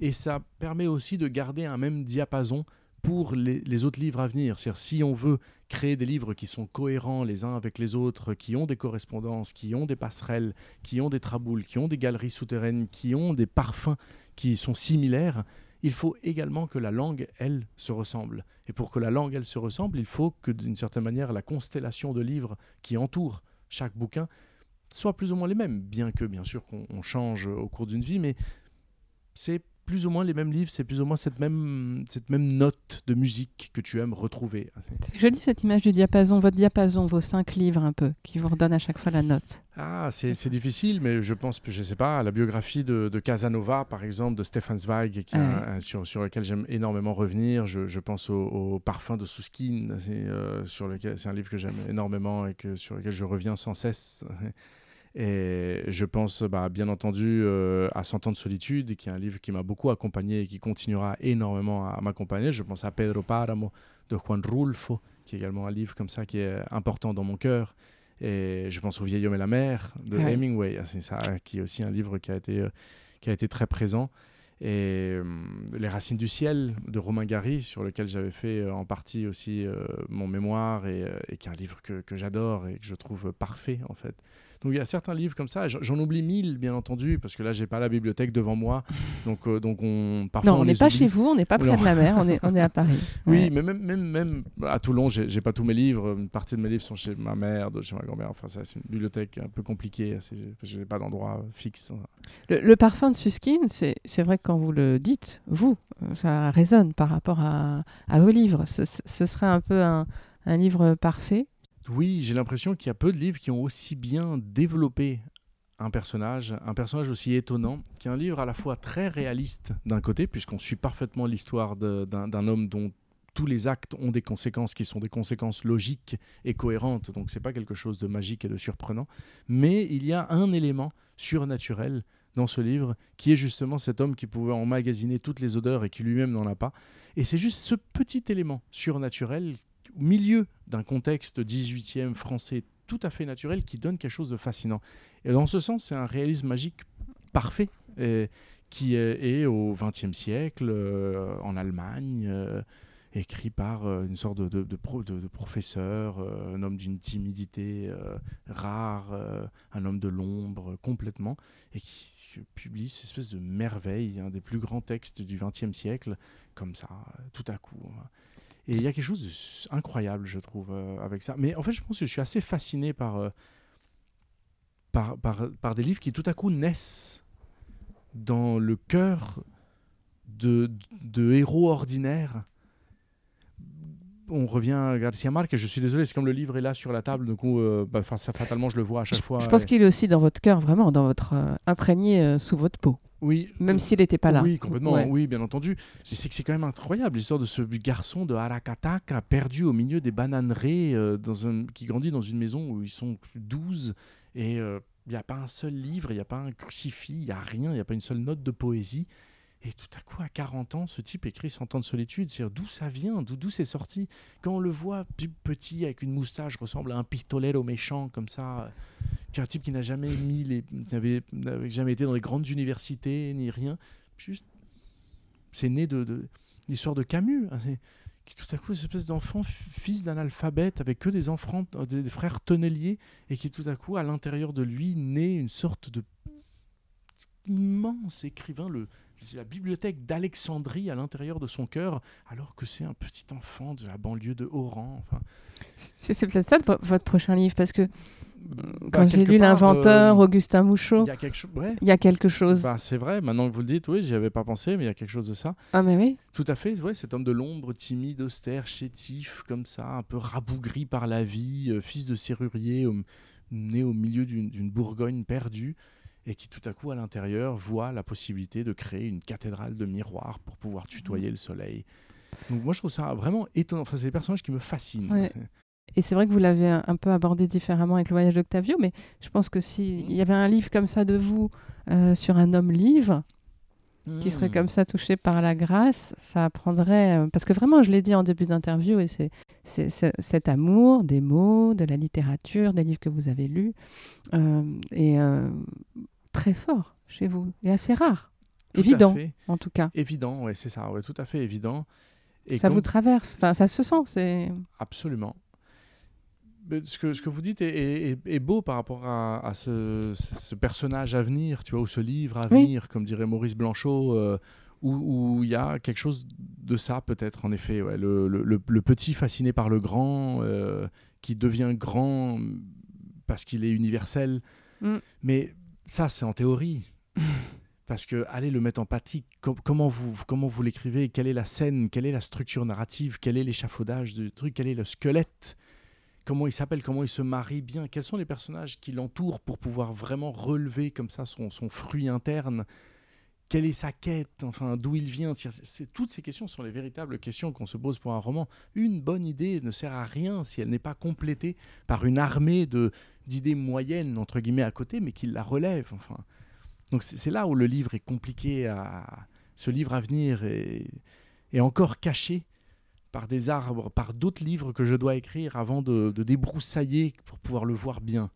Et ça permet aussi de garder un même diapason pour les, les autres livres à venir. C'est-à-dire, si on veut créer des livres qui sont cohérents les uns avec les autres, qui ont des correspondances, qui ont des passerelles, qui ont des traboules, qui ont des galeries souterraines, qui ont des parfums qui sont similaires, il faut également que la langue, elle, se ressemble. Et pour que la langue, elle, se ressemble, il faut que, d'une certaine manière, la constellation de livres qui entourent chaque bouquin soit plus ou moins les mêmes, bien que, bien sûr, qu'on on change au cours d'une vie, mais c'est plus ou moins les mêmes livres, c'est plus ou moins cette même, cette même note de musique que tu aimes retrouver. C'est joli cette image du diapason, votre diapason, vos cinq livres un peu, qui vous redonnent à chaque fois la note. Ah, c'est difficile, mais je pense, je sais pas, à la biographie de, de Casanova, par exemple, de Stefan Zweig, qui Ouais. un- sur, sur lequel j'aime énormément revenir. Je, je pense au, au Parfum de Souskin, c'est euh, c'est un livre que j'aime énormément et que, sur lequel je reviens sans cesse. Et je pense, bah, bien entendu, euh, à Cent ans de solitude, qui est un livre qui m'a beaucoup accompagné et qui continuera énormément à m'accompagner. Je pense à Pedro Páramo de Juan Rulfo, qui est également un livre comme ça qui est important dans mon cœur. Et je pense au Vieil homme et la mer de Ouais. Hemingway, Ah, c'est ça, qui est aussi un livre qui a été, euh, qui a été très présent. Et euh, Les Racines du ciel de Romain Gary, sur lequel j'avais fait euh, en partie aussi euh, mon mémoire, et, et qui est un livre que, que j'adore et que je trouve parfait en fait. Donc il y a certains livres comme ça, J'en- oublie mille bien entendu, parce que là j'ai pas la bibliothèque devant moi, donc, euh, donc on parfois Non, on n'est pas oublie. chez vous, on n'est pas près Non. de la mer, on est, on est à Paris. Oui, Ouais. mais même, même, même à Toulon, j'ai pas tous mes livres. Une partie de mes livres sont chez ma mère, d'autres chez ma grand-mère. Enfin, ça, c'est une bibliothèque un peu compliquée. Je n'ai pas d'endroit fixe. Le, le parfum de Suskin, c'est c'est vrai que quand vous le dites, vous, ça résonne par rapport à, à vos livres. Ce, ce- ce serait un peu un, un livre parfait. Oui, j'ai l'impression qu'il y a peu de livres qui ont aussi bien développé un personnage, un personnage aussi étonnant, qui est un livre à la fois très réaliste d'un côté, puisqu'on suit parfaitement l'histoire d'un homme dont tous les actes ont des conséquences qui sont des conséquences logiques et cohérentes, donc c'est pas quelque chose de magique et de surprenant, mais il y a un élément surnaturel dans ce livre qui est justement cet homme qui pouvait emmagasiner toutes les odeurs et qui lui-même n'en a pas. Et c'est juste ce petit élément surnaturel au milieu d'un contexte 18e français tout à fait naturel qui donne quelque chose de fascinant. Et dans ce sens, c'est un réalisme magique parfait qui est, est au XXe siècle, euh, en Allemagne. euh, écrit par euh, une sorte de, de- de pro- de- de professeur, euh, un homme d'une timidité euh, rare, euh, un homme de l'ombre euh, complètement, et qui publie cette espèce de merveille, un des plus grands textes du XXe siècle, comme ça, euh, tout à coup. hein. Et il y a quelque chose d'incroyable, je trouve, euh, avec ça. Mais en fait, je pense que je suis assez fasciné par, euh, par, par, par des livres qui tout à coup naissent dans le cœur de, de héros ordinaires. On revient à Garcia Marquez, je suis désolé, c'est comme le livre est là sur la table, coup, euh, bah, ça, fatalement, je le vois à chaque fois. Je pense et- qu'il est aussi dans votre cœur, vraiment, dans votre euh, imprégné euh, sous votre peau, Oui, même euh, s'il n'était pas là. Oui, complètement, Ouais. oui, bien entendu. Mais c'est que c'est quand même incroyable l'histoire de ce garçon de Harakataka perdu au milieu des bananeraies, euh, dans un, qui grandit dans une maison où ils sont 12 et euh, il n'y a pas un seul livre, il n'y a pas un crucifix, il n'y a rien, il n'y a pas une seule note de poésie. Et tout à coup, à 40 ans, ce type écrit 100 ans de solitude. C'est d'où ça vient, d'où c'est sorti. Quand on le voit petit avec une moustache, ressemble à un pistolero méchant comme ça, qu'un type qui n'a jamais mis les, n'avait jamais été dans les grandes universités ni rien, juste, c'est né de, l'histoire de Camus, hein, qui tout à coup, cette espèce d'enfant, fils d'un alphabète, avec que des enfants, euh, des, frères tonneliers, et qui tout à coup, à l'intérieur de lui, naît une sorte de immense écrivain, le, la bibliothèque d'Alexandrie à l'intérieur de son cœur, alors que c'est un petit enfant de la banlieue de Oran. Enfin, C'est peut-être ça votre prochain livre, parce que bah, quand j'ai lu L'inventeur, euh, Augustin Mouchot, il y a quelque chose. Ouais. il y a quelque chose. Bah, c'est vrai, maintenant que vous le dites, oui, j'y avais pas pensé, mais il y a quelque chose de ça. Ah, mais oui. Tout à fait, ouais, cet homme de l'ombre, timide, austère, chétif, comme ça, un peu rabougri par la vie, euh, fils de serrurier, né au milieu d'une Bourgogne perdue, et qui tout à coup, à l'intérieur, voit la possibilité de créer une cathédrale de miroirs pour pouvoir tutoyer le soleil. Donc moi, je trouve ça vraiment étonnant. Enfin, c'est des personnages qui me fascinent. Ouais. Et c'est vrai que vous l'avez un, peu abordé différemment avec le voyage d'Octavio, mais je pense que s'il y avait un livre comme ça de vous euh, sur un homme livre, qui serait Mm. comme ça touché par la grâce, ça apprendrait. euh, parce que vraiment, je l'ai dit en début d'interview, et c'est cet amour des mots, de la littérature, des livres que vous avez lus, euh, euh, très fort chez vous, et assez rare. Tout Évident, en tout cas. Évident, ouais, c'est ça, ouais, tout à fait évident. Et ça quand- vous traverse, enfin, ça se sent. c'est Absolument. Ce, que, ce que vous dites est, est- est- est beau par rapport à, à ce, personnage à venir, tu vois, ou ce livre à Oui. venir, comme dirait Maurice Blanchot, euh, où il y a quelque chose de ça peut-être, en effet. ouais, le, le- le- le petit fasciné par le grand, euh, qui devient grand parce qu'il est universel. Mm. Mais ça, c'est en théorie. Parce que allez le mettre en pratique, com- comment vous, comment vous l'écrivez, quelle est la scène, quelle est la structure narrative, quel est l'échafaudage du truc, quel est le squelette, comment il s'appelle, comment il se marie bien, quels sont les personnages qui l'entourent pour pouvoir vraiment relever comme ça son, son fruit interne, quelle est sa quête, enfin d'où il vient? Toutes ces questions sont les véritables questions qu'on se pose pour un roman. Une bonne idée ne sert à rien si elle n'est pas complétée par une armée de d'idées moyennes entre guillemets à côté, mais qui la relève. Enfin, donc c'est là où le livre est compliqué à ce livre à venir est, est encore caché par des arbres, par d'autres livres que je dois écrire avant de, de débroussailler pour pouvoir le voir bien.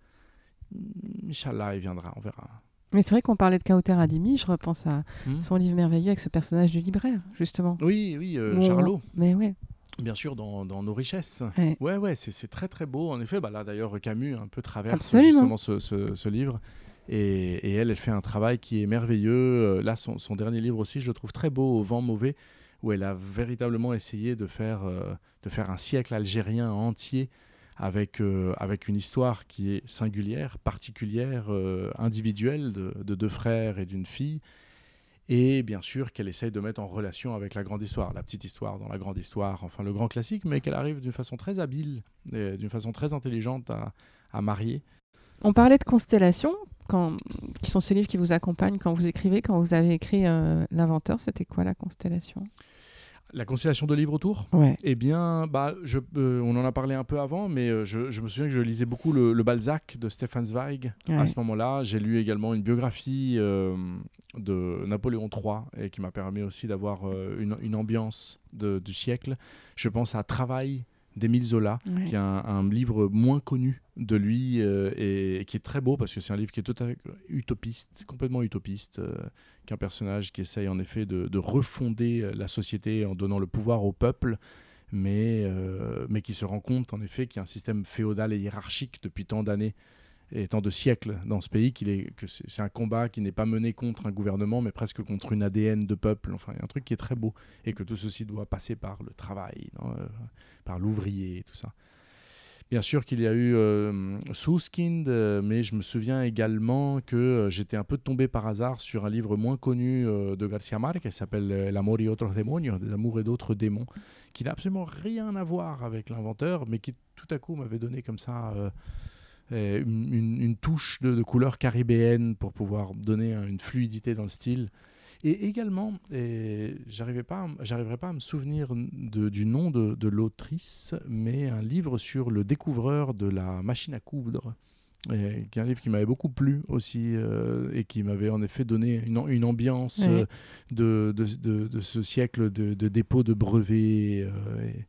Inch'Allah, il viendra, on verra. Mais c'est vrai qu'on parlait de Kauter Adimi, je repense à Hmm son livre merveilleux avec ce personnage du libraire, justement. Oui, oui, euh, Charlot, Mais ouais. Bien sûr, dans, dans Nos richesses. Ouais. Ouais, ouais, c'est très très beau. En effet, bah là d'ailleurs, Camus un peu traverse Absolument. justement ce, ce- ce livre. Et, et elle, elle fait un travail qui est merveilleux. Euh, Là, son, son dernier livre aussi, je le trouve très beau, Au vent mauvais, où elle a véritablement essayé de faire, euh, de faire un siècle algérien entier avec, euh, avec une histoire qui est singulière, particulière, euh, individuelle, de, de deux frères et d'une fille. Et bien sûr qu'elle essaye de mettre en relation avec la grande histoire, la petite histoire dans la grande histoire, enfin le grand classique, mais qu'elle arrive d'une façon très habile, d'une façon très intelligente à, à marier. On parlait de constellations, quand... qui sont ces livres qui vous accompagnent quand vous écrivez. Quand vous avez écrit euh, L'Inventeur, c'était quoi la constellation? La constellation de livres autour Ouais. Eh bien, bah, je, euh, on en a parlé un peu avant, mais euh, je, je me souviens que je lisais beaucoup le, le Balzac de Stefan Zweig à ce moment-là. J'ai lu également une biographie euh, de Napoléon III et qui m'a permis aussi d'avoir euh, une, une ambiance de- du siècle. Je pense à Travail d'Émile Zola, Ouais. qui est un, un livre moins connu de lui euh, et, qui est très beau parce que c'est un livre qui est fait utopiste, complètement utopiste, euh, qu'un personnage qui essaye en effet de, de refonder euh, la société en donnant le pouvoir au peuple mais, euh, mais qui se rend compte en effet qu'il y a un système féodal et hiérarchique depuis tant d'années et tant de siècles dans ce pays que c'est un combat qui n'est pas mené contre un gouvernement mais presque contre une ADN de peuple. Enfin il y a un truc qui est très beau. Et que tout ceci doit passer par le travail euh, par l'ouvrier tout ça. Bien sûr qu'il y a eu euh, Suskind, euh, mais je me souviens également que j'étais un peu tombé par hasard sur un livre moins connu de Garcia Marquez qui s'appelle euh, L'amor y otros demonios, des amours et d'autres démons, qui n'a absolument rien à voir avec l'inventeur, mais qui tout à coup m'avait donné comme ça une, une- une touche de, de couleur caribéenne pour pouvoir donner euh, une fluidité dans le style. Et également, et j'arrivais pas, j'arriverai pas à me souvenir de- du nom de, de l'autrice, mais un livre sur le découvreur de la machine à coudre, et qui est un livre qui m'avait beaucoup plu aussi euh, et qui m'avait en effet donné une, une ambiance euh, de, de, ce siècle de, dépôt de brevets. euh, et-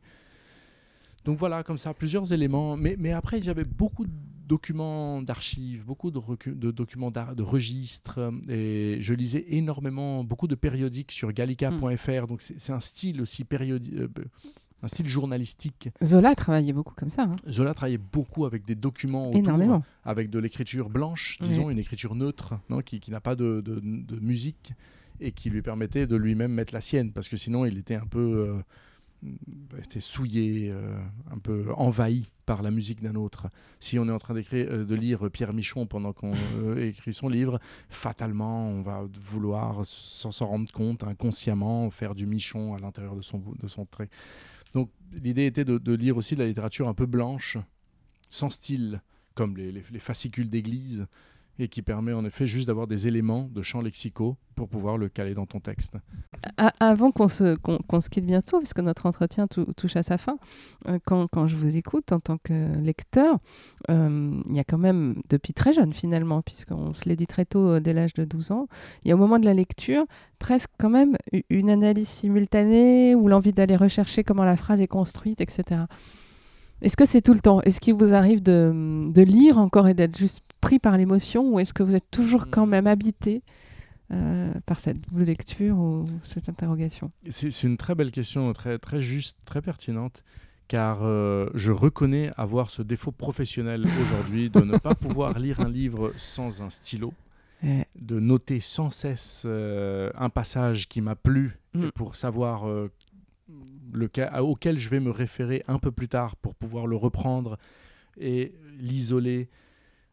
Donc voilà, comme ça, plusieurs éléments. Mais, mais après, j'avais beaucoup de documents d'archives, beaucoup de, documents de registres. Et je lisais énormément, beaucoup de périodiques sur gallica.fr. Donc c'est un style aussi périodique. un style journalistique. Zola travaillait beaucoup comme ça. hein. Zola travaillait beaucoup avec des documents autour, Énormément. avec de l'écriture blanche, disons, une écriture neutre, non, qui, qui n'a pas de, de- de musique et qui lui permettait de lui-même mettre la sienne, parce que sinon il était un peu euh, était souillé, euh, un peu envahi par la musique d'un autre. Si on est en train euh, de lire Pierre Michon pendant qu'on euh, écrit son livre, fatalement on va vouloir, sans s'en rendre compte, inconsciemment faire du Michon à l'intérieur de son, de son trait. Donc l'idée était de, lire aussi de la littérature un peu blanche, sans style, comme les fascicules d'église, et qui permet en effet juste d'avoir des éléments de champs lexicaux pour pouvoir le caler dans ton texte. Avant qu'on se, qu'on se quitte bientôt, puisque notre entretien tou- touche à sa fin, euh, quand, quand je vous écoute en tant que lecteur, euh, il y a quand même, depuis très jeune finalement, puisqu'on se l'est dit très tôt, euh, dès l'âge de 12 ans, il y a au moment de la lecture presque quand même une analyse simultanée ou l'envie d'aller rechercher comment la phrase est construite, etc. Est-ce que c'est tout le temps? Est-ce qu'il vous arrive de, de lire encore et d'être juste pris par l'émotion ou est-ce que vous êtes toujours quand même habité euh, par cette double lecture ou cette interrogation? C'est une très belle question, très, très juste, très pertinente, car euh, je reconnais avoir ce défaut professionnel aujourd'hui de ne pas pouvoir lire un livre sans un stylo, Ouais. de noter sans cesse euh, un passage qui m'a plu Mm. et pour savoir euh, lequel- auquel je vais me référer un peu plus tard pour pouvoir le reprendre et l'isoler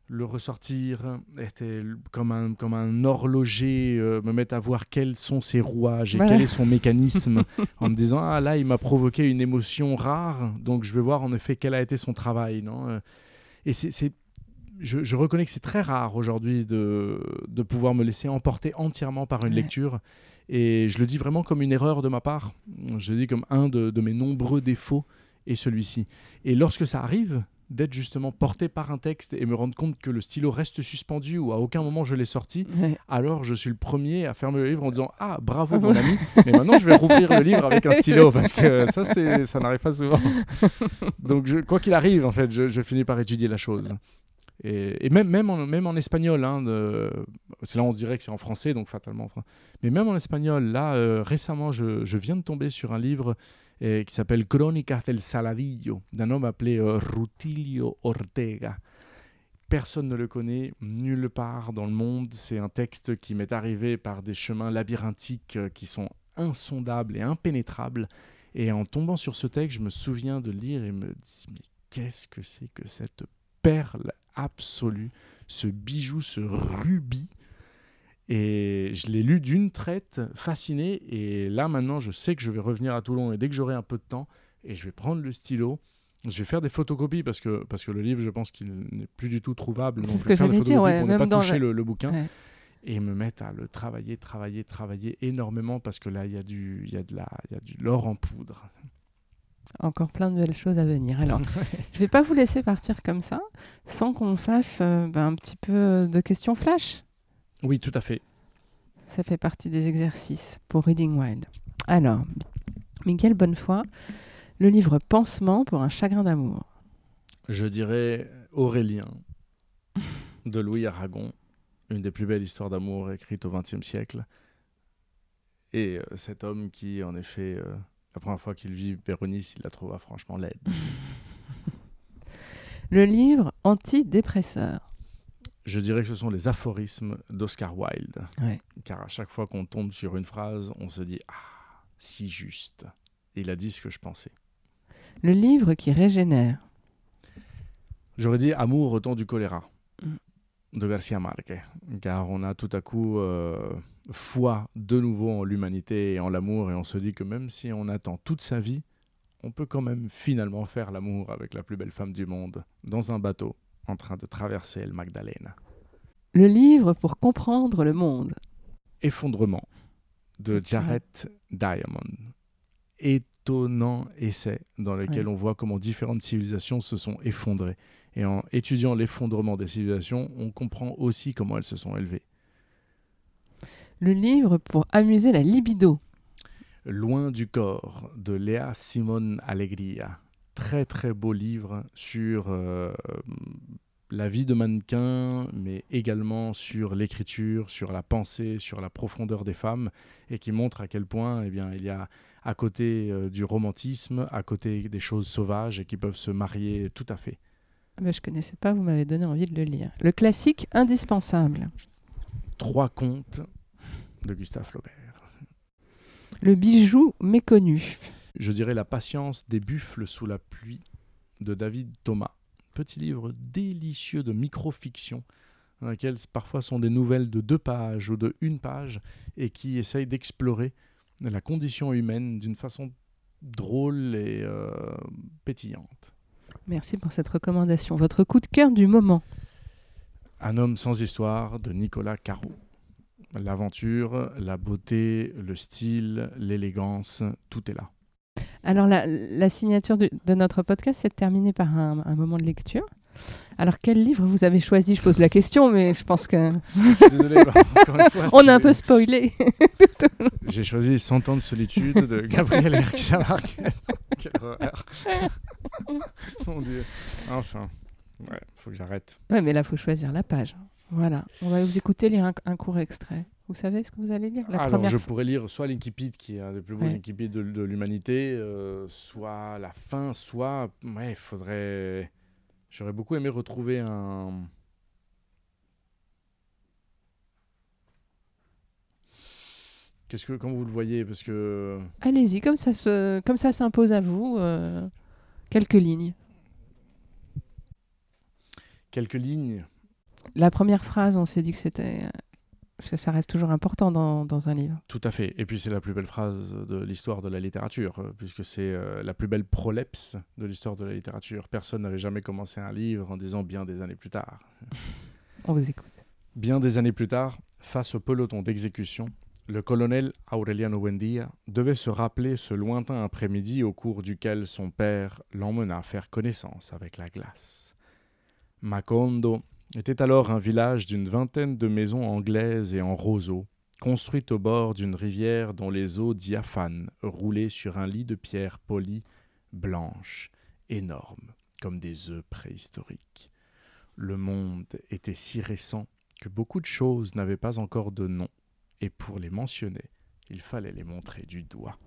le ressortir, était comme un, comme un horloger, euh, me mettre à voir quels sont ses rouages et Voilà. quel est son mécanisme, en me disant ah là il m'a provoqué une émotion rare, donc je vais voir en effet quel a été son travail, non Euh, Et c'est, c'est- je, je reconnais que c'est très rare aujourd'hui de, de pouvoir me laisser emporter entièrement par une Ouais. lecture, et je le dis vraiment comme une erreur de ma part, je le dis comme un de, de mes nombreux défauts et celui-ci. Et lorsque ça arrive, d'être justement porté par un texte et me rendre compte que le stylo reste suspendu ou à aucun moment je l'ai sorti, Ouais. alors je suis le premier à fermer le livre en disant Ah, bravo mon ami, mais maintenant je vais rouvrir le livre avec un stylo parce que ça, c'est, ça n'arrive pas souvent. Donc, je- quoi qu'il arrive, en fait, je, je finis par étudier la chose. Et, même, même, en, même en espagnol, hein, là on dirait que c'est en français, donc fatalement. Mais même en espagnol, là, euh, récemment, je, je viens de tomber sur un livre qui s'appelle Crónicas del Saladillo, d'un homme appelé euh, Rutilio Ortega. Personne ne le connaît nulle part dans le monde. C'est un texte qui m'est arrivé par des chemins labyrinthiques euh, qui sont insondables et impénétrables. Et en tombant sur ce texte, je me souviens de lire et me dis mais qu'est-ce que c'est que cette perle absolue, ce bijou, ce rubis et je l'ai lu d'une traite, fasciné. Et là, maintenant, je sais que je vais revenir à Toulon. Et dès que j'aurai un peu de temps, et je vais prendre le stylo, je vais faire des photocopies parce que, parce que le livre, je pense qu'il n'est plus du tout trouvable. C'est ce je vais que j'allais dire, ouais, pour ne même pas toucher le- bouquin. Ouais. Et me mettre à le travailler, travailler, travailler énormément parce que là, il y a du, y a de la, y a du l'or en poudre. Encore plein de belles choses à venir. Alors, je vais pas vous laisser partir comme ça sans qu'on fasse euh, ben, un petit peu de questions flash. Oui, tout à fait. Ça fait partie des exercices pour Reading Wild. Alors, Miguel Bonnefoy, le livre Pansement pour un chagrin d'amour. Je dirais Aurélien de Louis Aragon, une des plus belles histoires d'amour écrites au XXe siècle. Et euh, cet homme qui, en effet, euh, La première fois qu'il vit Bérénice, il la trouva franchement laide. Le livre antidépresseur. Je dirais que ce sont les aphorismes d'Oscar Wilde. Ouais. Car à chaque fois qu'on tombe sur une phrase, on se dit Ah, si juste. Il a dit ce que je pensais. Le livre qui régénère. J'aurais dit Amour au temps du choléra Mm. de Garcia Marquez. Car on a tout à coup euh, foi de nouveau en l'humanité et en l'amour. Et on se dit que même si on attend toute sa vie, on peut quand même finalement faire l'amour avec la plus belle femme du monde dans un bateau en train de traverser le Magdalena. Le livre pour comprendre le monde. Effondrement de. Jarrett Diamond. Étonnant essai dans lequel Ouais. on voit comment différentes civilisations se sont effondrées. Et en étudiant l'effondrement des civilisations, on comprend aussi comment elles se sont élevées. Le livre pour amuser la libido. Loin du corps de Léa Simone Allegria. Très très beau livre sur euh, la vie de mannequin, mais également sur l'écriture, sur la pensée, sur la profondeur des femmes, et qui montre à quel point eh bien, il y a à côté euh, du romantisme, à côté des choses sauvages et qui peuvent se marier tout à fait. Ah ben, je connaissais pas, vous m'avez donné envie de le lire. Le classique indispensable. Trois contes de Gustave Flaubert. Le bijou méconnu. Je dirais La patience des buffles sous la pluie de David Thomas. Petit livre délicieux de micro-fiction, dans lequel parfois sont des nouvelles de deux pages ou de une page, et qui essayent d'explorer la condition humaine d'une façon drôle et euh, pétillante. Merci pour cette recommandation. Votre coup de cœur du moment. Un homme sans histoire de Nicolas Caro. L'aventure, la beauté, le style, l'élégance, tout est là. Alors, la, la signature du- de notre podcast, c'est terminée par un, un moment de lecture. Alors, quel livre vous avez choisi? Je pose la question, mais je pense que désolé, bah, encore une fois, on a un peu spoilé. J'ai choisi 100 ans de solitude de Gabriel Garcia Marquez. Quelle horreur. Mon Dieu. Enfin, ouais, faut que j'arrête. ouais, mais là, faut choisir la page. Voilà. On va vous écouter lire un, un court extrait. Vous savez ce que vous allez lire? La Alors, première je pourrais lire soit l'Inkipit, qui est un des plus beaux Ouais. De, de l'humanité, euh, soit la fin, soit. Ouais, il faudrait. J'aurais beaucoup aimé retrouver un. Qu'est-ce que, comment vous le voyez? Parce que Allez-y, comme ça, se, comme ça s'impose à vous, euh, quelques lignes. quelques lignes? La première phrase, on s'est dit que c'était, ça, ça reste toujours important dans, dans un livre. Tout à fait. Et puis c'est la plus belle phrase de l'histoire de la littérature, euh, puisque c'est euh, la plus belle prolepse de l'histoire de la littérature. Personne n'avait jamais commencé un livre en disant bien des années plus tard. On vous écoute. Bien des années plus tard, face au peloton d'exécution, le colonel Aureliano Buendia devait se rappeler ce lointain après-midi au cours duquel son père l'emmena faire connaissance avec la glace. Macondo était alors un village d'une vingtaine de maisons anglaises et en roseaux, construites au bord d'une rivière dont les eaux diaphanes roulaient sur un lit de pierre polie, blanche, énorme, comme des œufs préhistoriques. Le monde était si récent que beaucoup de choses n'avaient pas encore de nom, et pour les mentionner, il fallait les montrer du doigt.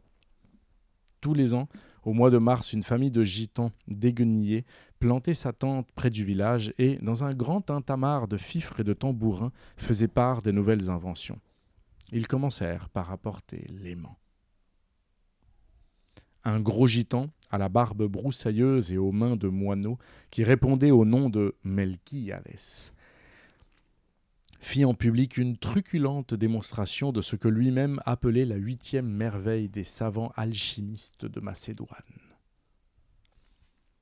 Tous les ans, au mois de mars, une famille de gitans déguenillés plantait sa tente près du village et, dans un grand tintamarre de fifres et de tambourins, faisait part des nouvelles inventions. Ils commencèrent par apporter l'aimant. Un gros gitan, à la barbe broussailleuse et aux mains de moineau, qui répondait au nom de Melquiades, fit en public une truculente démonstration de ce que lui-même appelait la huitième merveille des savants alchimistes de Macédoine.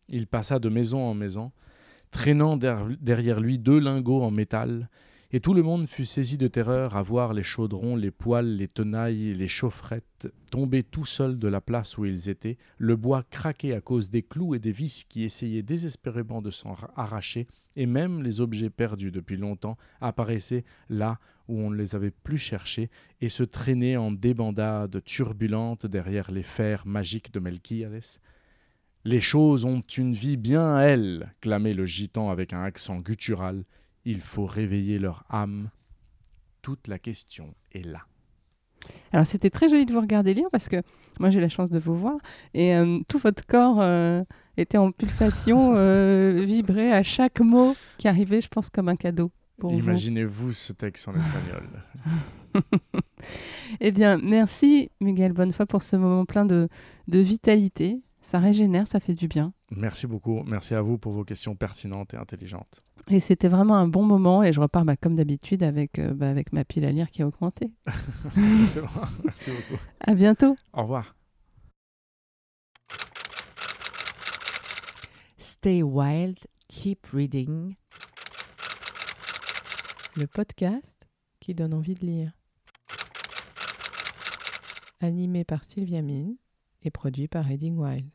Il passa de maison en maison, traînant der- derrière lui deux lingots en métal, et tout le monde fut saisi de terreur à voir les chaudrons, les poêles, les tenailles, les chaufferettes tomber tout seuls de la place où ils étaient, le bois craquer à cause des clous et des vis qui essayaient désespérément de s'en ra- arracher, et même les objets perdus depuis longtemps apparaissaient là où on ne les avait plus cherchés et se traînaient en débandade turbulente derrière les fers magiques de Melquiades. Les choses ont une vie bien à elles, clamait le gitan avec un accent guttural. Il faut réveiller leur âme. Toute la question est là. Alors c'était très joli de vous regarder lire parce que moi j'ai la chance de vous voir et euh, tout votre corps euh, était en pulsation, euh, vibrait à chaque mot qui arrivait, je pense, comme un cadeau pour vous. Imaginez-vous ce texte en espagnol. Eh bien, merci Miguel Bonnefoy pour ce moment plein de, de vitalité. Ça régénère, ça fait du bien. Merci beaucoup. Merci à vous pour vos questions pertinentes et intelligentes. Et c'était vraiment un bon moment et je repars bah, comme d'habitude avec, euh, bah, avec ma pile à lire qui a augmenté. Exactement. Merci beaucoup. À bientôt. Au revoir. Stay Wild, Keep Reading. Le podcast qui donne envie de lire. Animé par Sylvia Mine et produit par Reading Wild.